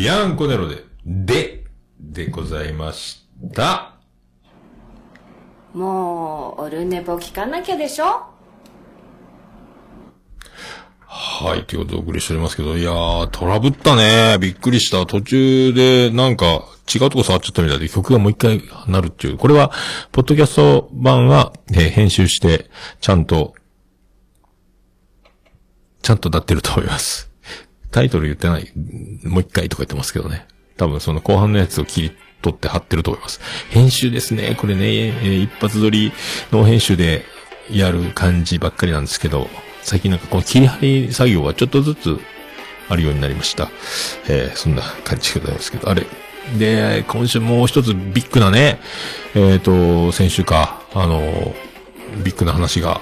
ビアンコネロで、で、でございました。もう、オルネポ聞かなきゃでしょ？はい、ということでお送りしておりますけど、いやー、トラブったね。びっくりした。途中で、なんか、違うとこ触っちゃったみたいで、曲がもう一回なるっていう。これは、ポッドキャスト版は、えー編集して、ちゃんと、ちゃんとなってると思います。タイトル言ってない。もう一回とか言ってますけどね。多分その後半のやつを切り取って貼ってると思います。編集ですね。これね、えー一発撮りの編集でやる感じばっかりなんですけど、最近なんかこの切り張り作業がちょっとずつあるようになりました。えー、そんな感じでございますけど、あれ。で、今週もう一つビッグなね、えっ、と、先週か、あの、ビッグな話が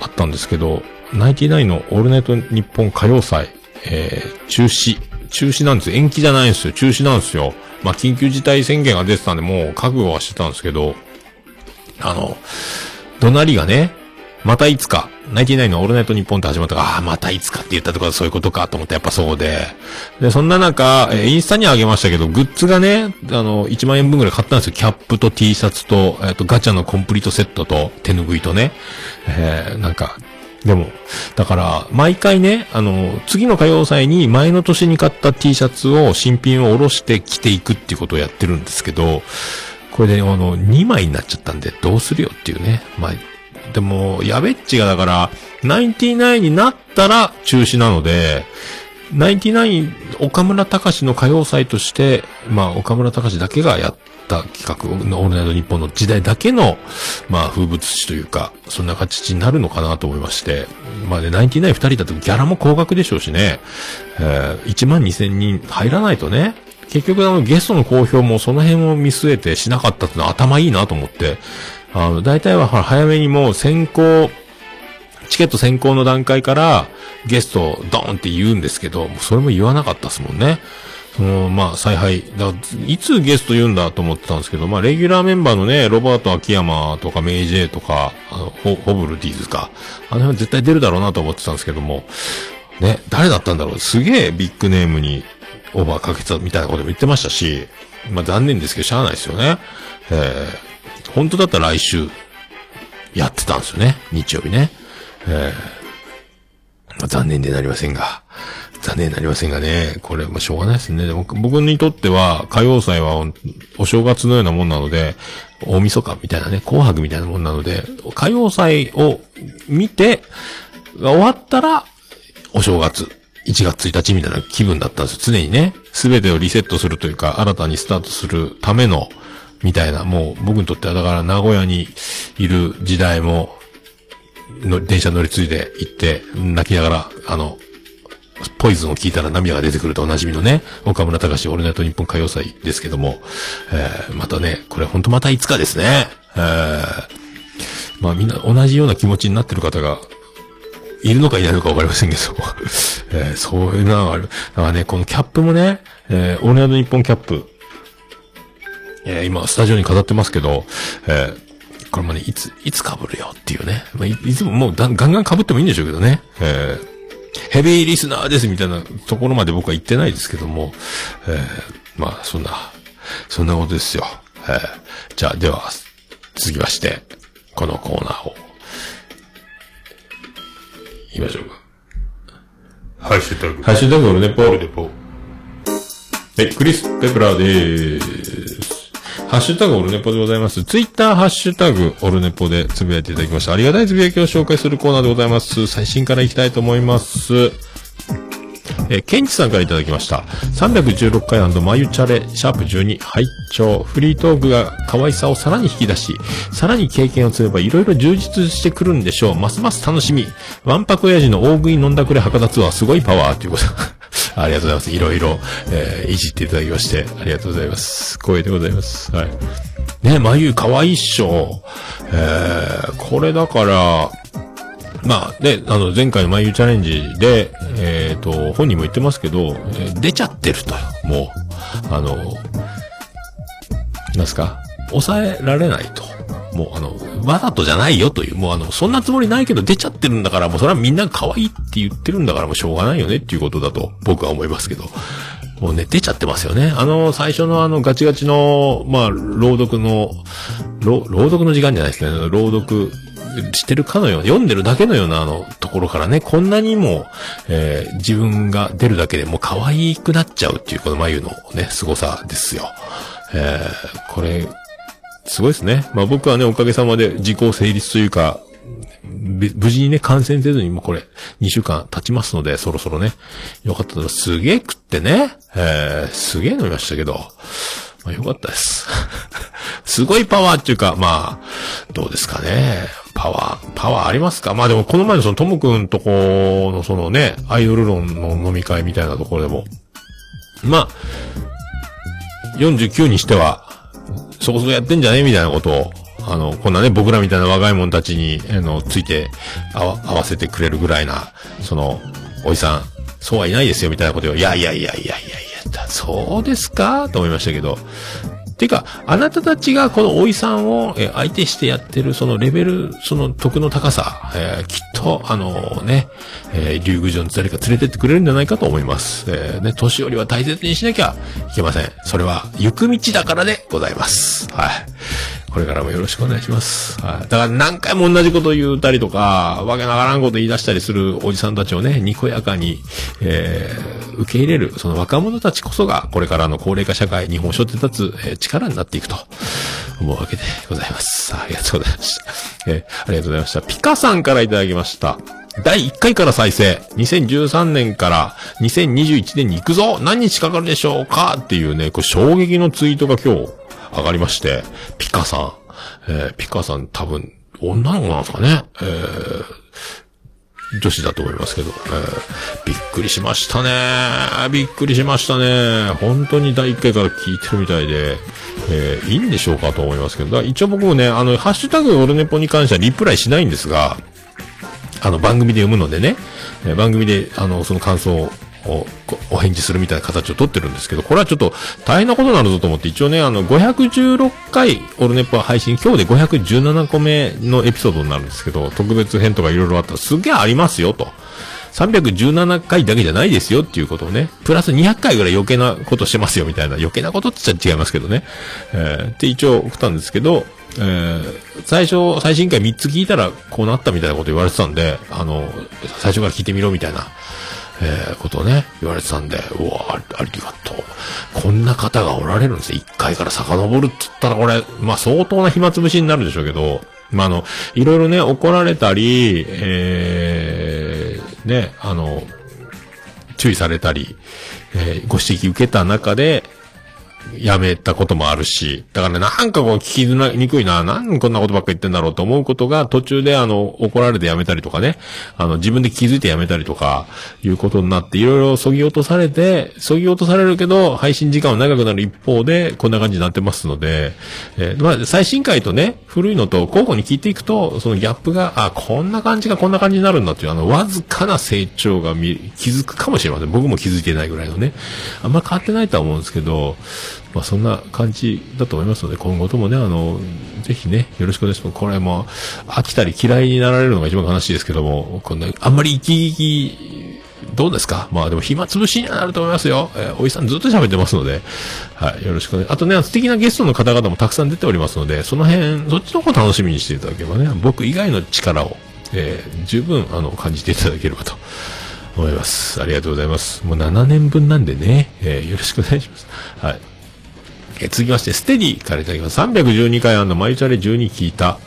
あったんですけど、ナインティナインのオールナイト日本歌謡祭、えー、中止。中止なんですよ。延期じゃないんですよ。中止なんですよ。まあ、緊急事態宣言が出てたんで、もう覚悟はしてたんですけど、あの、怒鳴りがね、またいつか、ナイティナイのオールナイトニッポンって始まったから、ああ、またいつかって言ったとかそういうことかと思ってやっぱそうで。で、そんな中、えインスタにあげましたけど、グッズがね、あの、1万円分ぐらい買ったんですよ。キャップと T シャツと、えっ、と、ガチャのコンプリートセットと、手拭いとね。えー、なんか、でも、だから、毎回ね、あの、次の歌謡祭に前の年に買った T シャツを、新品を下ろして着ていくっていうことをやってるんですけど、これで、あの、2枚になっちゃったんで、どうするよっていうね。まあ、でも、やべっちがだから、ナインティナインになったら中止なので、ナインティナイン、岡村隆史の歌謡祭として、まあ、岡村隆史だけがやった企画、オールナイト日本の時代だけの、まあ、風物詩というか、そんな形になるのかなと思いまして、まあね、ナインティナイン二人だとギャラも高額でしょうしね、えー、1万2千人入らないとね、結局あのゲストの公表もその辺を見据えてしなかったっていうのは頭いいなと思って、あの、大体は早めにもう先行、チケット先行の段階からゲストをドーンって言うんですけど、それも言わなかったですもんね。その、まあ、采配。だいつゲスト言うんだと思ってたんですけど、まあ、レギュラーメンバーのね、ロバート秋山とかメイジェイとか、あの、ホホブルディーズか。あの辺絶対出るだろうなと思ってたんですけども、ね、誰だったんだろう。すげえビッグネームにオーバーかけたみたいなことも言ってましたし、まあ、残念ですけど、しゃあないですよね。えー、本当だったら来週、やってたんですよね。日曜日ね。えー、まあ、残念でなりませんが。残念になりませんがね。これ、まあ、しょうがないですね。でも僕にとっては、歌謡祭はおお正月のようなもんなので、大晦日みたいなね、紅白みたいなもんなので、歌謡祭を見て、が終わったら、お正月、1月1日みたいな気分だったんですよ。常にね、すべてをリセットするというか、新たにスタートするための、みたいな、もう僕にとってはだから名古屋にいる時代も、の、電車乗り継いで行って、泣きながら、あの、ポイズンを聞いたら涙が出てくるとおなじみのね、岡村隆史オールナイト日本歌謡祭ですけども、えー、またね、これほんとまたいつかですね、えー、まあみんな同じような気持ちになってる方が、いるのかいないのかわかりませんけど、[LAUGHS] えー、そういうのがある。だからね、このキャップもね、えー、オールナイト日本キャップ、えー、今、スタジオに飾ってますけど、えー、これもね、いつ、いつ被るよっていうね。まあ、いつももうだガンガン被ってもいいんでしょうけどね。えー、ヘビーリスナーですみたいなところまで僕は言ってないですけども、えー、まあ、そんな、そんなことですよ。えー、じゃあ、では、続きまして、このコーナーを、言いましょうか。ハッシュタグ。ハッシュタグオルネポールデポ。はい、クリス・ペプラーでーす。ハッシュタグオルネポでございます。ツイッターハッシュタグオルネポでつぶやいていただきました。ありがたいつぶやきを紹介するコーナーでございます。最新からいきたいと思います。えー、ケンチさんからいただきました。316回マユチャレ、シャープ12、拝聴フリートークが可愛さをさらに引き出し、さらに経験を積めばいろいろ充実してくるんでしょう。ますます楽しみ。ワンパク親父の大食い飲んだくれ博多ツアーすごいパワーということ。ありがとうございます。いろいろ、えー、いじっていただきまして、ありがとうございます。光栄でございます。はい。ね、眉可愛いいっしょ。えー、これだから、まあ、で、あの、前回の眉チャレンジで、えっ、と、本人も言ってますけど、えー出ちゃってると。もう、あの、なんすか？抑えられないと。もうあの、わざとじゃないよという、もうあの、そんなつもりないけど出ちゃってるんだから、もうそれはみんな可愛いって言ってるんだからもうしょうがないよねっていうことだと僕は思いますけど。もうね、出ちゃってますよね。あの、最初のあの、ガチガチの、まあ、朗読の、朗読の時間じゃないですけど、朗読してるかのような、読んでるだけのようなあの、ところからね、こんなにも、えー自分が出るだけでもう可愛くなっちゃうっていう、この眉のね、凄さですよ。えーこれ、すごいですね。まあ僕はね、おかげさまで時効成立というか、無事にね、感染せずにもうこれ、2週間経ちますので、そろそろね、よかったらすすげえ食ってね、えー、すげえ飲みましたけど、まあよかったです。[LAUGHS] すごいパワーっていうか、まあ、どうですかね。パワー、パワーありますか？まあでもこの前のそのともくんとこのそのね、アイドル論の飲み会みたいなところでも、まあ、49にしては、そこそこやってんじゃね？みたいなことを、あの、こんなね、僕らみたいな若い者たちに、あの、ついて合わ合わせてくれるぐらいな、その、おじさん、そうはいないですよ、みたいなことを、いやいやいやいやいやいや、そうですか？と思いましたけど、ていうか、あなたたちがこのおいさんを、相手してやってるそのレベル、その得の高さ、えーきっと、あのね、えー、竜宮城に誰か連れてってくれるんじゃないかと思います。えーね、年寄りは大切にしなきゃいけません。それは、行く道だからでございます。はい。これからもよろしくお願いします。はい。だから何回も同じこと言ったりとか、わけながらんこと言い出したりするおじさんたちをね、にこやかに、えー、受け入れる、その若者たちこそが、これからの高齢化社会、日本を背負って立つ、えー力になっていくと、思うわけでございます。ありがとうございました。えーありがとうございました。ピカさんからいただきました。第1回から再生。2013年から2021年に行くぞ何日かかるでしょうか？っていうね、これ衝撃のツイートが今日上がりまして、ピカさん。えーピカさん多分、女の子なんですかねえー女子だと思いますけど、えーびっくりしましたね。びっくりしましたね。本当に第1回から聞いてるみたいで、えーいいんでしょうかと思いますけど、一応僕もね、あの、ハッシュタグオルネポに関してはリプライしないんですが、あの、番組で読むのでね、番組で、あの、その感想をおお返事するみたいな形を取ってるんですけど、これはちょっと大変なことになるぞと思って、一応ね、あの、516回オルネポは配信、今日で517個目のエピソードになるんですけど、特別編とかいろいろあったらすげえありますよと。317回だけじゃないですよっていうことをね、プラス200回ぐらい余計なことしてますよみたいな、余計なことって言っちゃ違いますけどね。えー、って一応送ったんですけど、えー、最初、最新回3つ聞いたらこうなったみたいなこと言われてたんで、あの、最初から聞いてみろみたいな、えー、ことをね、言われてたんで、うわあ、りがとう。こんな方がおられるんですよ。1回から遡るって言ったらこれ、まあ相当な暇つぶしになるでしょうけど、まああの、いろいろね、怒られたり、えー、ね、あの、注意されたり、えーご指摘受けた中で、やめたこともあるし、だからね、なんかこう聞きづらにくいな、なんこんなことばっか言ってんだろうと思うことが途中であの、怒られてやめたりとかね、あの、自分で気づいてやめたりとか、いうことになって、いろいろ削ぎ落とされて、削ぎ落とされるけど、配信時間は長くなる一方で、こんな感じになってますので、えーまあ、最新回とね、古いのと交互に聞いていくと、そのギャップが、あ、こんな感じがこんな感じになるんだっていう、あの、わずかな成長が見、気づくかもしれません。僕も気づいてないぐらいのね。あんま変わってないとは思うんですけど、まあそんな感じだと思いますので、今後ともね、あの、ぜひね、よろしくお願いします。これも、飽きたり嫌いになられるのが一番悲しいですけども、こんな、あんまり生き生き、どうですか？まあでも暇つぶしにはなると思いますよ。えーおじさんずっと喋ってますので、はい、よろしくお願い。あとね、素敵なゲストの方々もたくさん出ておりますので、その辺、そっちの方楽しみにしていただければね、僕以外の力を、えー十分、あの、感じていただければと思います。ありがとうございます。もう7年分なんでね、えーよろしくお願いします。はい。え続きまして、ステディからいただきます。312回あんのマイチャレ12聞いた。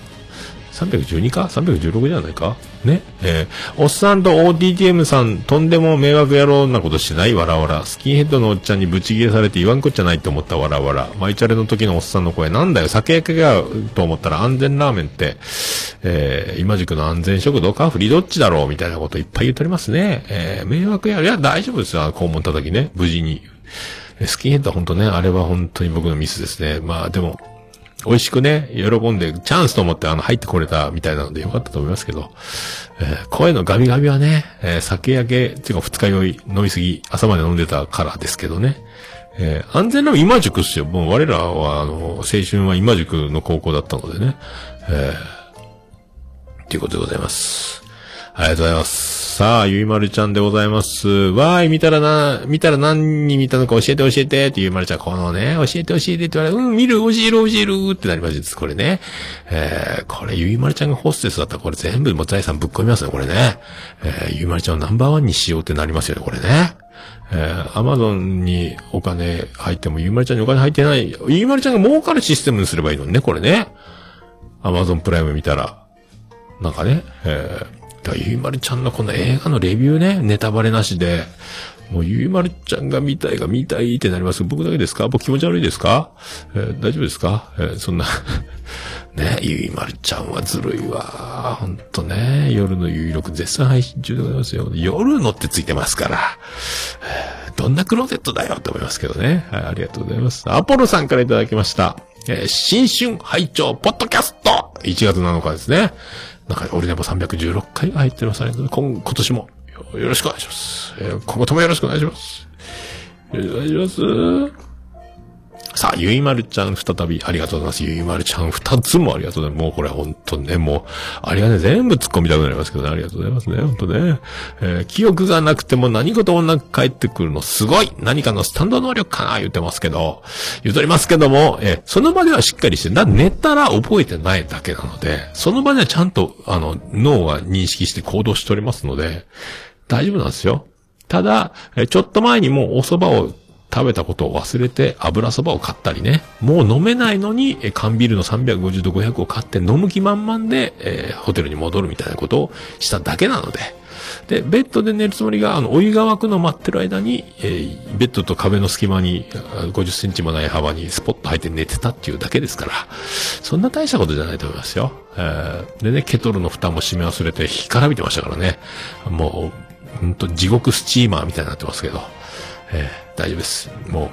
312か ?316 じゃないか？ね？えーおっさんと ODTM さん、とんでも迷惑野郎なことしない？わらわら。スキンヘッドのおっちゃんにブチギレされて言わんこっちゃないって思ったわらわら。マイチャレの時のおっさんの声、なんだよ、酒焼けがと思ったら安全ラーメンって、えー今宿の安全食堂か？フリどっちだろう？みたいなこといっぱい言っておりますね。えー迷惑や、いや、大丈夫ですよ、肛門叩きね。無事に。えスキンヘッドは本当ね、あれは本当に僕のミスですね。まあでも、美味しくね、喜んで、チャンスと思ってあの入ってこれたみたいなのでよかったと思いますけど、えー声のガビガビはね、えー酒焼け、っていうか二日酔い飲みすぎ、朝まで飲んでたからですけどね。えー安全な今塾っすよ。もう我らは、あの、青春は今塾の高校だったのでね。えー、ということでございます。ありがとうございます。さあ、ゆいまるちゃんでございます。わーい、見たらな、見たら何に見たのか教えて教えてってゆいまるちゃん、このね、教えて教えてって言われうん、見る、教える、教えるってなりました。これね。えー、これゆいまるちゃんがホステスだったらこれ全部もう財産ぶっ込みますね、これね。えー、ゆいまるちゃんをナンバーワンにしようってなりますよね、これね。えー、アマゾンにお金入ってもゆいまるちゃんにお金入ってない。ゆいまるちゃんが儲かるシステムにすればいいのね、これね。アマゾンプライム見たら。なんかね、えー、だゆいまるちゃんのこの映画のレビューね、ネタバレなしで、もうゆいまるちゃんが見たいが見たいってなります。僕だけですか？僕気持ち悪いですか、えー大丈夫ですか、えーそんな、[LAUGHS] ね、ゆいまるちゃんはずるいわ。ほんとね、夜の有力絶賛配信中でございますよ。夜のってついてますから。どんなクローゼットだよって思いますけどね。はい、ありがとうございます。アポロさんからいただきました。えー新春拝聴ポッドキャスト !1 月7日ですね。なんか、俺でも316回が入ってます。今今年もよろしくお願いします。今後ともよろしくお願いします。よろしくお願いします。さあ、ゆいまるちゃん再びありがとうございます。ゆいまるちゃん二つもありがとうございます。もうこれほんとね、もう、あれがね、全部突っ込みたくなりますけどね、ありがとうございますね、ほんとね。えー記憶がなくても何事もなく帰ってくるのすごい何かのスタンド能力かな言ってますけど、言うとりますけども、えーその場ではしっかりして、だ寝たら覚えてないだけなので、その場ではちゃんと、あの、脳が認識して行動しておりますので、大丈夫なんですよ。ただ、えちょっと前にもうお蕎麦を食べたことを忘れて油蕎麦を買ったりね。もう飲めないのに、え缶ビールの350度500を買って飲む気満々で、えーホテルに戻るみたいなことをしただけなので。で、ベッドで寝るつもりが、あの、お湯が沸くのを待ってる間に、えーベッドと壁の隙間に50センチもない幅にスポッと入って寝てたっていうだけですから、そんな大したことじゃないと思いますよ。えーでね、ケトルの蓋も閉め忘れて火から見てましたからね。もう、ほんと地獄スチーマーみたいになってますけど、えー大丈夫です。もう、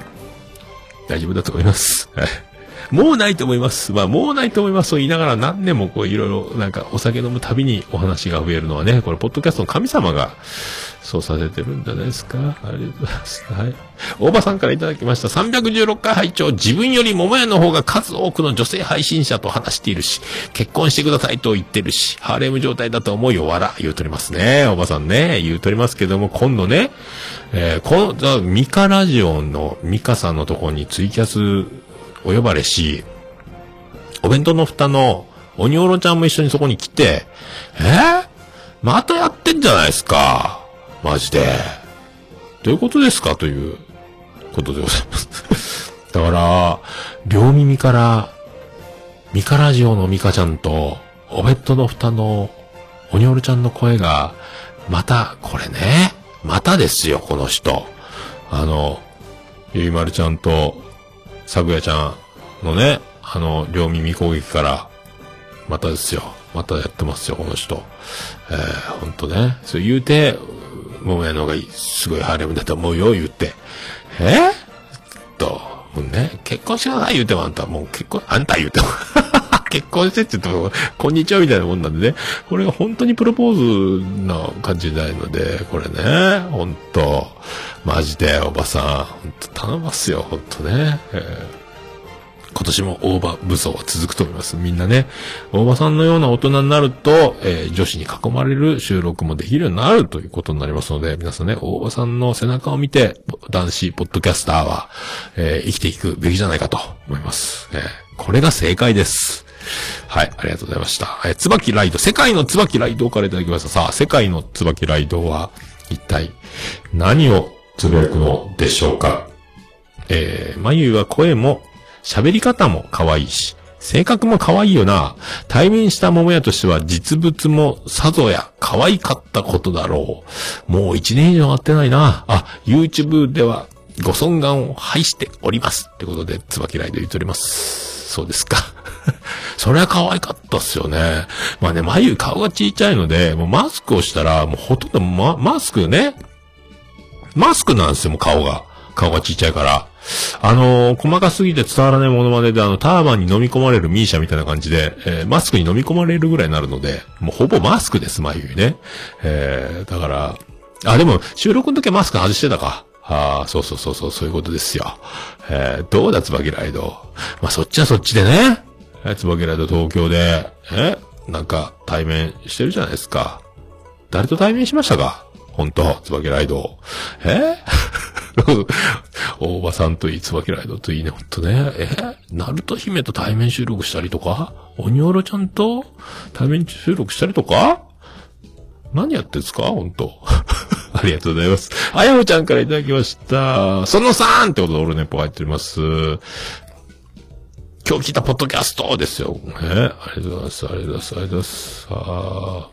大丈夫だと思います。はいもうないと思います。まあ、もうないと思いますと言いながら何年もこういろいろなんかお酒飲むたびにお話が増えるのはね、これポッドキャストの神様がそうさせてるんじゃないですか？ありがとうございます。はい。大場さんからいただきました。316回拝聴自分より桃屋の方が数多くの女性配信者と話しているし、結婚してくださいと言ってるし、ハーレム状態だと思いよ、わら、言うとりますね。大場さんね、言うとりますけども、今度ね、えーこの、ミカラジオのミカさんのとこにツイキャスお呼ばれし、お弁当の蓋の鬼おろちゃんも一緒にそこに来て、え？ーまたやってんじゃないですか。マジで。どういうことですか？ということでございます。[LAUGHS] だから、両耳から、ミカラジオのミカちゃんと、お弁当の蓋の鬼おろちゃんの声が、また、これね、またですよ、この人。あの、ゆいまるちゃんと、さぐやちゃんのね、あの、両耳攻撃から、またですよ。またやってますよ、この人。えー、ほんとね。そう言うて、ももやの方がいいすごいハーレムだと思うよ、言って。え？と、もうね、結婚してください言うてもあんた、もう結婚、あんた言うても。[LAUGHS] 結婚してって言っても、こんにちはみたいなもんなんでね。これが本当にプロポーズな感じじゃないので、これね、本当マジで、おばさん、本当頼ますよ、本当ね。えー今年も大場武装は続くと思います。みんなね、大場さんのような大人になると、えー女子に囲まれる収録もできるようになるということになりますので、皆さんね、大場さんの背中を見て、男子ポッドキャスターは、えー生きていくべきじゃないかと思います。えーこれが正解です。はい、ありがとうございました。えー、椿ライド、世界の椿ライドからいただきました。さあ、世界の椿ライドは、一体、何をつぶやくのでしょうか？えー、眉は声も、喋り方も可愛いし、性格も可愛いよな。対面した桃屋としては実物もさぞや可愛かったことだろう。もう一年以上会ってないな。あ、YouTube ではご尊願を拝しております。ってことで、椿ライド言っております。そうですか。[LAUGHS] それは可愛かったっすよね。まあね、眉顔が小さいので、もうマスクをしたら、もうほとんどママスクね、マスクなんですよ、もう顔が。顔がちっちゃいから。あのー細かすぎて伝わらないものまねで、あの、ターバンに飲み込まれるミーシャみたいな感じで、えーマスクに飲み込まれるぐらいになるので、もうほぼマスクです、眉毛ね。えー、だから、あ、でも、収録の時はマスク外してたか。ああ、そうそうそうそう、そういうことですよ。えー、どうだ、つばきライド。まあ、そっちはそっちでね。えー、つばきライド東京で、えなんか、対面してるじゃないですか。誰と対面しましたか？本当椿ライド。え？[LAUGHS] 大場さんといい、椿ライドといいね、ほんとね。え？ナルト姫と対面収録したりとか？鬼オロちゃんと対面収録したりとか？何やってんすか？本当 [LAUGHS] ありがとうございます。あやほちゃんからいただきました。その3ってことで俺ね、ポ入っております。今日聞いたポッドキャストですよ。ね、ありがとうございます。ありがとうございます。ありがとうございます。あ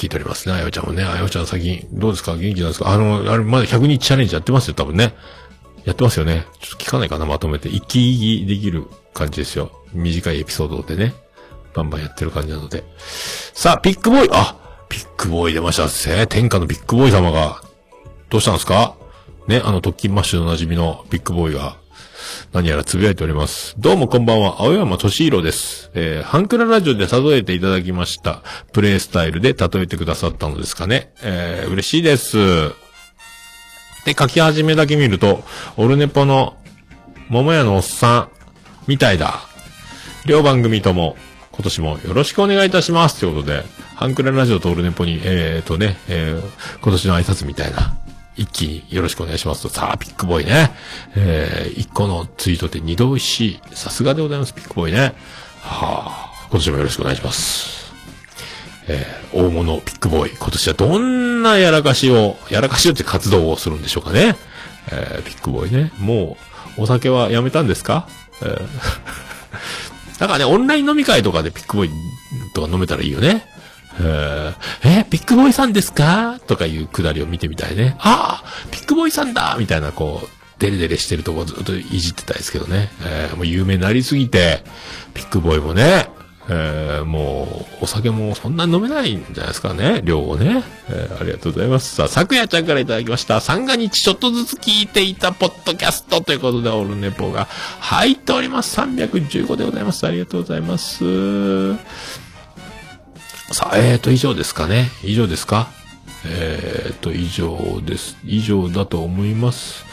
聞いておりますね。あやおちゃんもね。あやおちゃん最近、どうですか？元気なんですか？あの、あれ、まだ100日チャレンジやってますよ、多分ね。やってますよね。ちょっと聞かないかな、まとめて。一気聞きできる感じですよ。短いエピソードでね。バンバンやってる感じなので。さあ、ピックボーイ、あ、ピックボーイ出ましたせ天下のピックボーイ様が、どうしたんですか？ね、あの、特勤マッシュの馴染みのピックボーイが、何やらつぶやいております。どうもこんばんは、青山敏弘です。えー、ハンクララジオで例えていただきました。プレイスタイルで例えてくださったのですかね。えー、嬉しいです。で、書き始めだけ見ると、オルネポの、桃屋のおっさん、みたいだ。両番組とも、今年もよろしくお願いいたします。ということで、ハンクララジオとオルネポに、えーとね、えー、今年の挨拶みたいな、一気によろしくお願いしますと、さあ、ピックボーイね。えー、一個のツイートで二度美味しい。さすがでございます、ピックボーイね。はあ、今年もよろしくお願いします。えー、大物ピックボーイ。今年はどんなやらかしを、やらかしをって活動をするんでしょうかね。えー、ピックボーイね。もう、お酒はやめたんですか？えー、[LAUGHS] なんかね、オンライン飲み会とかでピックボーイとか飲めたらいいよね。えー、え、ピックボーイさんですか？とかいうくだりを見てみたいね。ああピックボーイさんだみたいな、こう、デレデレしてるとこずっといじってたいですけどね。えー、もう有名になりすぎて、ピックボーイもね、えー、もう、お酒もそんな飲めないんじゃないですかね、量をね。えー、ありがとうございます。さあ、昨夜ちゃんからいただきました。三が日ちょっとずつ聞いていたポッドキャストということで、オールネポが入っております。315でございます。ありがとうございます。さあ、えーと、以上ですかね。以上ですか？えーと、以上です。以上だと思います。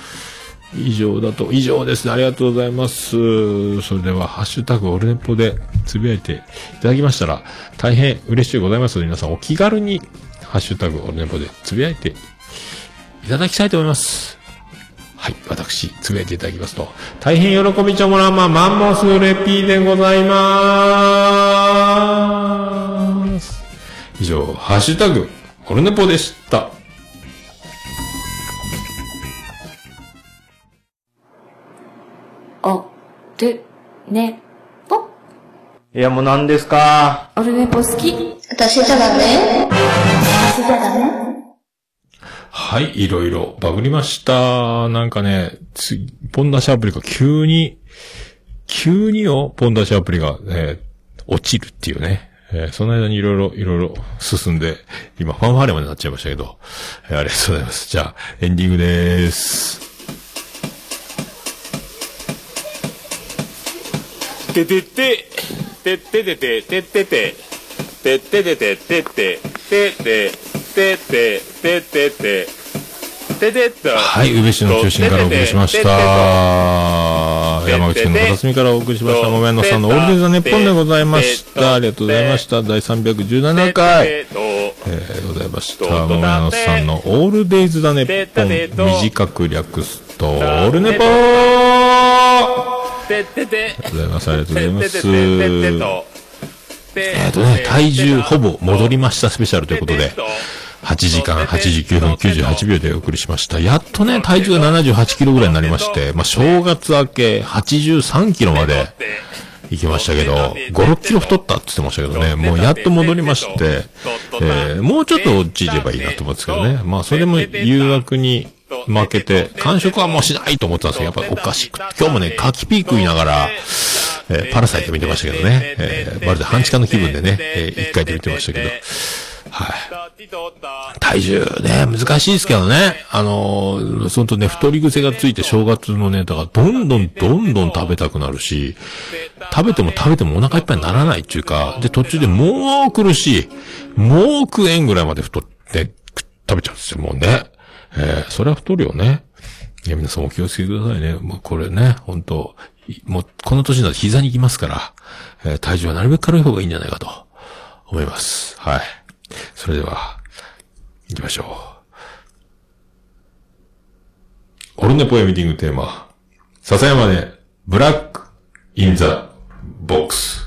以上だと、以上です。ありがとうございます。それでは、ハッシュタグオルネポでつぶやいていただきましたら、大変嬉しいございますので、皆さんお気軽に、ハッシュタグオルネポでつぶやいていただきたいと思います。はい、私、つぶやいていただきますと、大変喜びちょもらんま、マンモスレピーでございまーす。以上、ハッシュタグ、オルネポでした。お、る、ね、ぽ？いや、もう何ですか？オルネポ好き？私じゃダメ？私じゃダメ？はい、いろいろバグりました。なんかね、つ、ポン出しアプリが急に、急によ、ポン出しアプリが、えー落ちるっていうね。えーその間にいろいろ、いろいろ進んで、今、ファンファーレまでなっちゃいましたけど、えーありがとうございます。じゃあ、エンディングでーす。ててて、てててて、ててて、てててて、てて、てて、てて、ててて、ててと。はい、宇部市の中心からお送りしました。山口県の片隅からお送りしました。もめのさんのオールデイザネッポンでございました。ありがとうございました。第317回。えー、ございました。もめのさんのオールデイズだねっぽん。短く略すと、オールネポーありがとうございます。ありがとうございます。てえっとね、体重ほぼ戻りましたスペシャルということで、8時間89分98秒でお送りしました。やっとね、体重が78キロぐらいになりまして、まあ、正月明け83キロまで行きましたけど、5、6キロ太ったって言ってましたけどね、もうやっと戻りまして、えー、もうちょっと落ちればいいなと思うんですけどね。まあ、それも誘惑に負けて、完食はもうしないと思ってたんですけど、やっぱりおかしくて、今日もね、カキピーク言いながら、えーパラサイト見てましたけどね、えーまるで半地下の気分でね、えー一回で見てましたけど、はい。体重ね、難しいですけどね。あのー、そのとね、太り癖がついて正月のネタがどんどんどんどん食べたくなるし、食べても食べてもお腹いっぱいにならないっていうか、で、途中でもう苦しい、もう食えんぐらいまで太って、く食べちゃうんですよ、もうね。えー、それは太るよね。いや、皆さんお気をつけくださいね。もうこれね、本当もう、この年になると膝に行きますから、えー体重はなるべく軽い方がいいんじゃないかと思います。はい。それでは、行きましょう。オルネポエミティングテーマ。笹山で、ブラック、インザ、ボックス。「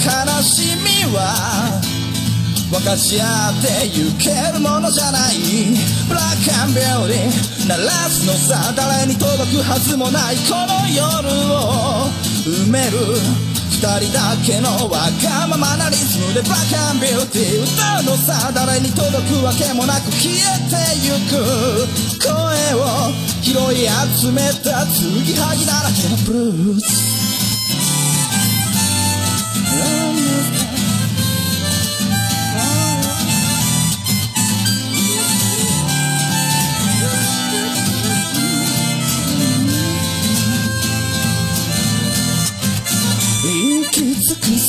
悲しみは分かち合ってゆけるものじゃないブラックアンビューティー鳴らすのさ誰に届くはずもないこの夜を埋める二人だけのわがままなリズムでブラックアンビューティー歌うのさ誰に届くわけもなく消えてゆく。声を拾い集めた継ぎはぎだらけのブルース。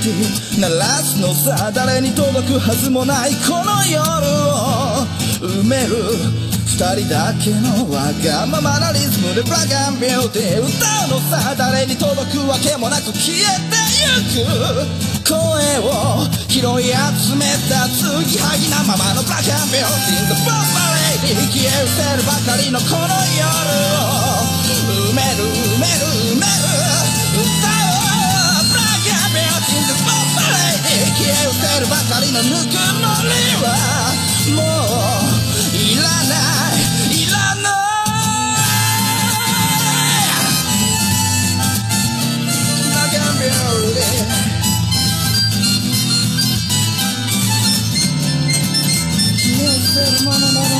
鳴らすのさ誰に届くはずもないこの夜を埋める二人だけのわがままなリズムでブラックアンビューティー歌うのさ誰に届くわけもなく消えてゆく声を拾い集めた継ぎはぎなままのブラックアンビューティー The Bomb Ballet 消え失せるばかりのこの夜を埋める埋めるてるばかりのぬくもりはもういらないいらない。ブラックアンビューティー消えてるものなら